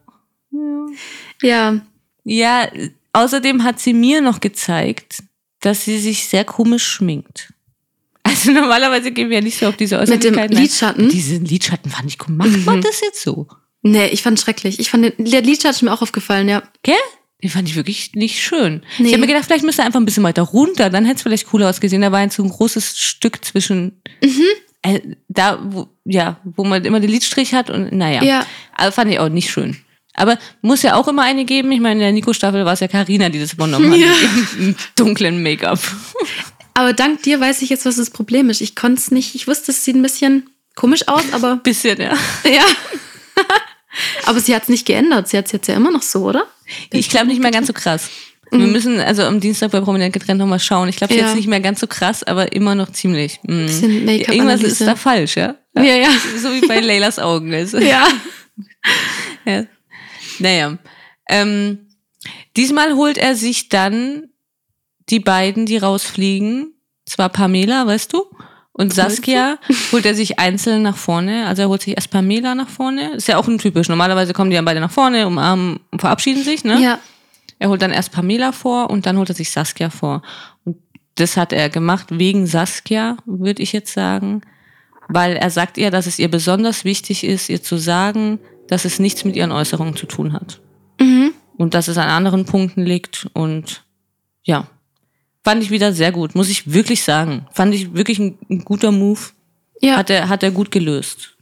Ja. Ja, außerdem hat sie mir noch gezeigt, dass sie sich sehr komisch schminkt. Also <laughs> normalerweise gehen wir ja nicht so auf diese Mit dem Äußerlichkeiten. Lidschatten. Diesen Lidschatten fand ich cool. Macht <laughs> man Mhm. das jetzt so? Nee, ich fand schrecklich. Ich fand den, der Lidschatten ist mir auch aufgefallen, ja. Gell? Den fand ich wirklich nicht schön. Nee. Ich habe mir gedacht, vielleicht müsste er einfach ein bisschen weiter runter, dann hätte es vielleicht cooler ausgesehen. Da war jetzt so ein großes Stück zwischen Mhm. äh, da, wo, ja, wo man immer den Lidstrich hat und naja. Ja. Also fand ich auch nicht schön. Aber muss ja auch immer eine geben. Ich meine, in der Nico-Staffel war es ja Karina, die das übernommen hat. Ja. Im, Im <laughs> dunklen Make-up. Aber dank dir weiß ich jetzt, was das Problem ist. Ich konnte es nicht. Ich wusste, es sieht ein bisschen komisch aus, aber <laughs> Bisschen, ja. ja. <laughs> aber sie hat es nicht geändert. Sie hat es jetzt ja immer noch so, oder? Ich glaube nicht mehr ganz so krass. Wir müssen also am Dienstag bei Prominent getrennt nochmal schauen. Ich glaube, Mhm. Ja. jetzt nicht mehr ganz so krass, aber immer noch ziemlich. Make-up-Analyse. Irgendwas ist da falsch, ja? Ja, ja. So wie bei Leylas Augen. Also. Ja. <laughs> Ja. Naja. Ähm, diesmal holt er sich dann die beiden, die rausfliegen. Zwar Pamela, weißt du? Und Saskia holt er sich einzeln nach vorne. Also er holt sich erst Pamela nach vorne. Ist ja auch untypisch. Normalerweise kommen die dann beide nach vorne, umarmen und verabschieden sich, ne? Ja. Er holt dann erst Pamela vor und dann holt er sich Saskia vor. Und das hat er gemacht wegen Saskia, würde ich jetzt sagen. Weil er sagt ihr, dass es ihr besonders wichtig ist, ihr zu sagen, dass es nichts mit ihren Äußerungen zu tun hat. Mhm. Und dass es an anderen Punkten liegt. Und ja, fand ich wieder sehr gut, muss ich wirklich sagen. Fand ich wirklich ein, ein guter Move. Ja. Hat er, hat er gut gelöst.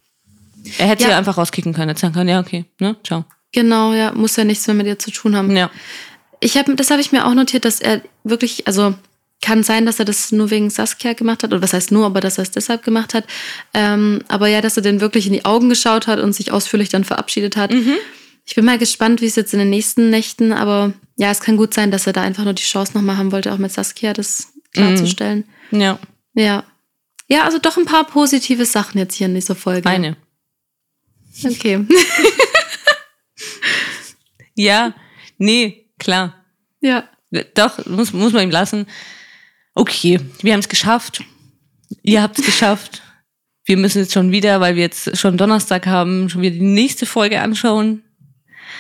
Er hätte Ja. sie einfach rauskicken können, hätte sagen können, ja, okay, ne, ciao. Genau, ja. Muss ja nichts mehr mit ihr zu tun haben. Ja. Ich habe, das habe ich mir auch notiert, dass er wirklich, also kann sein, dass er das nur wegen Saskia gemacht hat, oder was heißt nur, aber dass er es deshalb gemacht hat. Ähm, aber ja, dass er den wirklich in die Augen geschaut hat und sich ausführlich dann verabschiedet hat. Ich bin mal gespannt, wie es jetzt in den nächsten Nächten, aber ja, es kann gut sein, dass er da einfach nur die Chance nochmal haben wollte, auch mit Saskia das klarzustellen. Ja. Ja. Ja, also doch ein paar positive Sachen jetzt hier in dieser Folge. Eine. Okay. <laughs> Ja, nee, klar. ja. Doch, muss, muss man ihm lassen. Okay, wir haben es geschafft. Ihr habt es geschafft. Wir müssen jetzt schon wieder, weil wir jetzt schon Donnerstag haben, schon wieder die nächste Folge anschauen.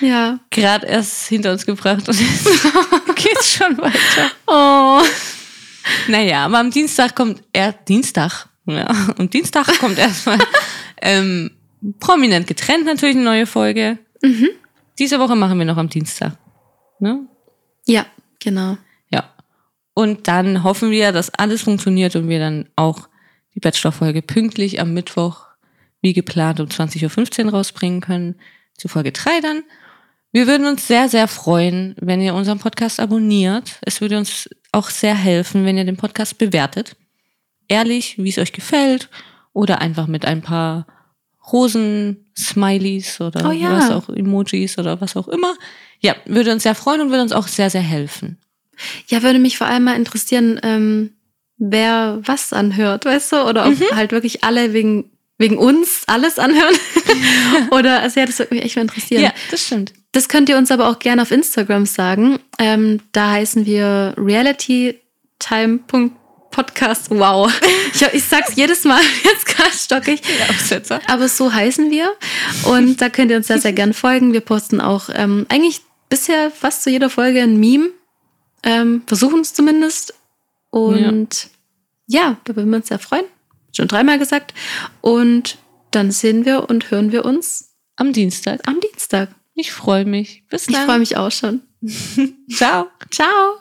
Ja. Gerade erst hinter uns gebracht und jetzt <laughs> geht's schon weiter. Oh. Naja, aber am Dienstag kommt er Dienstag. Ja, am Dienstag kommt erstmal <laughs> ähm, prominent getrennt natürlich eine neue Folge. Diese Woche machen wir noch am Dienstag. Ne? Ja, genau. Ja. Und dann hoffen wir, dass alles funktioniert und wir dann auch die Bachelor-Folge pünktlich am Mittwoch, wie geplant, um 20.15 Uhr rausbringen können. Zu Folge 3 dann. Wir würden uns sehr, sehr freuen, wenn ihr unseren Podcast abonniert. Es würde uns auch sehr helfen, wenn ihr den Podcast bewertet. Ehrlich, wie es euch gefällt. Oder einfach mit ein paar Rosen-Smileys oder Oh ja. was auch, Emojis oder was auch immer. Ja, würde uns sehr freuen und würde uns auch sehr, sehr helfen. Ja, würde mich vor allem mal interessieren, ähm, wer was anhört, weißt du? Oder ob Mhm. halt wirklich alle wegen, wegen uns alles anhören. <laughs> <laughs> Oder, also ja, das würde mich echt mal interessieren. Ja, das stimmt. Das könnt ihr uns aber auch gerne auf Instagram sagen. Ähm, da heißen wir realitytime.podcast. Wow. <laughs> Ich, ich sag's jedes Mal, <laughs> jetzt gerade stockig. Aufsetzer. Aber so heißen wir. Und da könnt ihr uns sehr, sehr gern folgen. Wir posten auch ähm, eigentlich bisher fast zu jeder Folge ein Meme. Ähm, Versuchen es zumindest. Und ja. da würden wir uns sehr freuen. Schon dreimal gesagt. Und dann sehen wir und hören wir uns Am Dienstag. am Dienstag. Ich freue mich. Bis Ich dann. freue mich auch schon. <laughs> <laughs> Ciao. Ciao.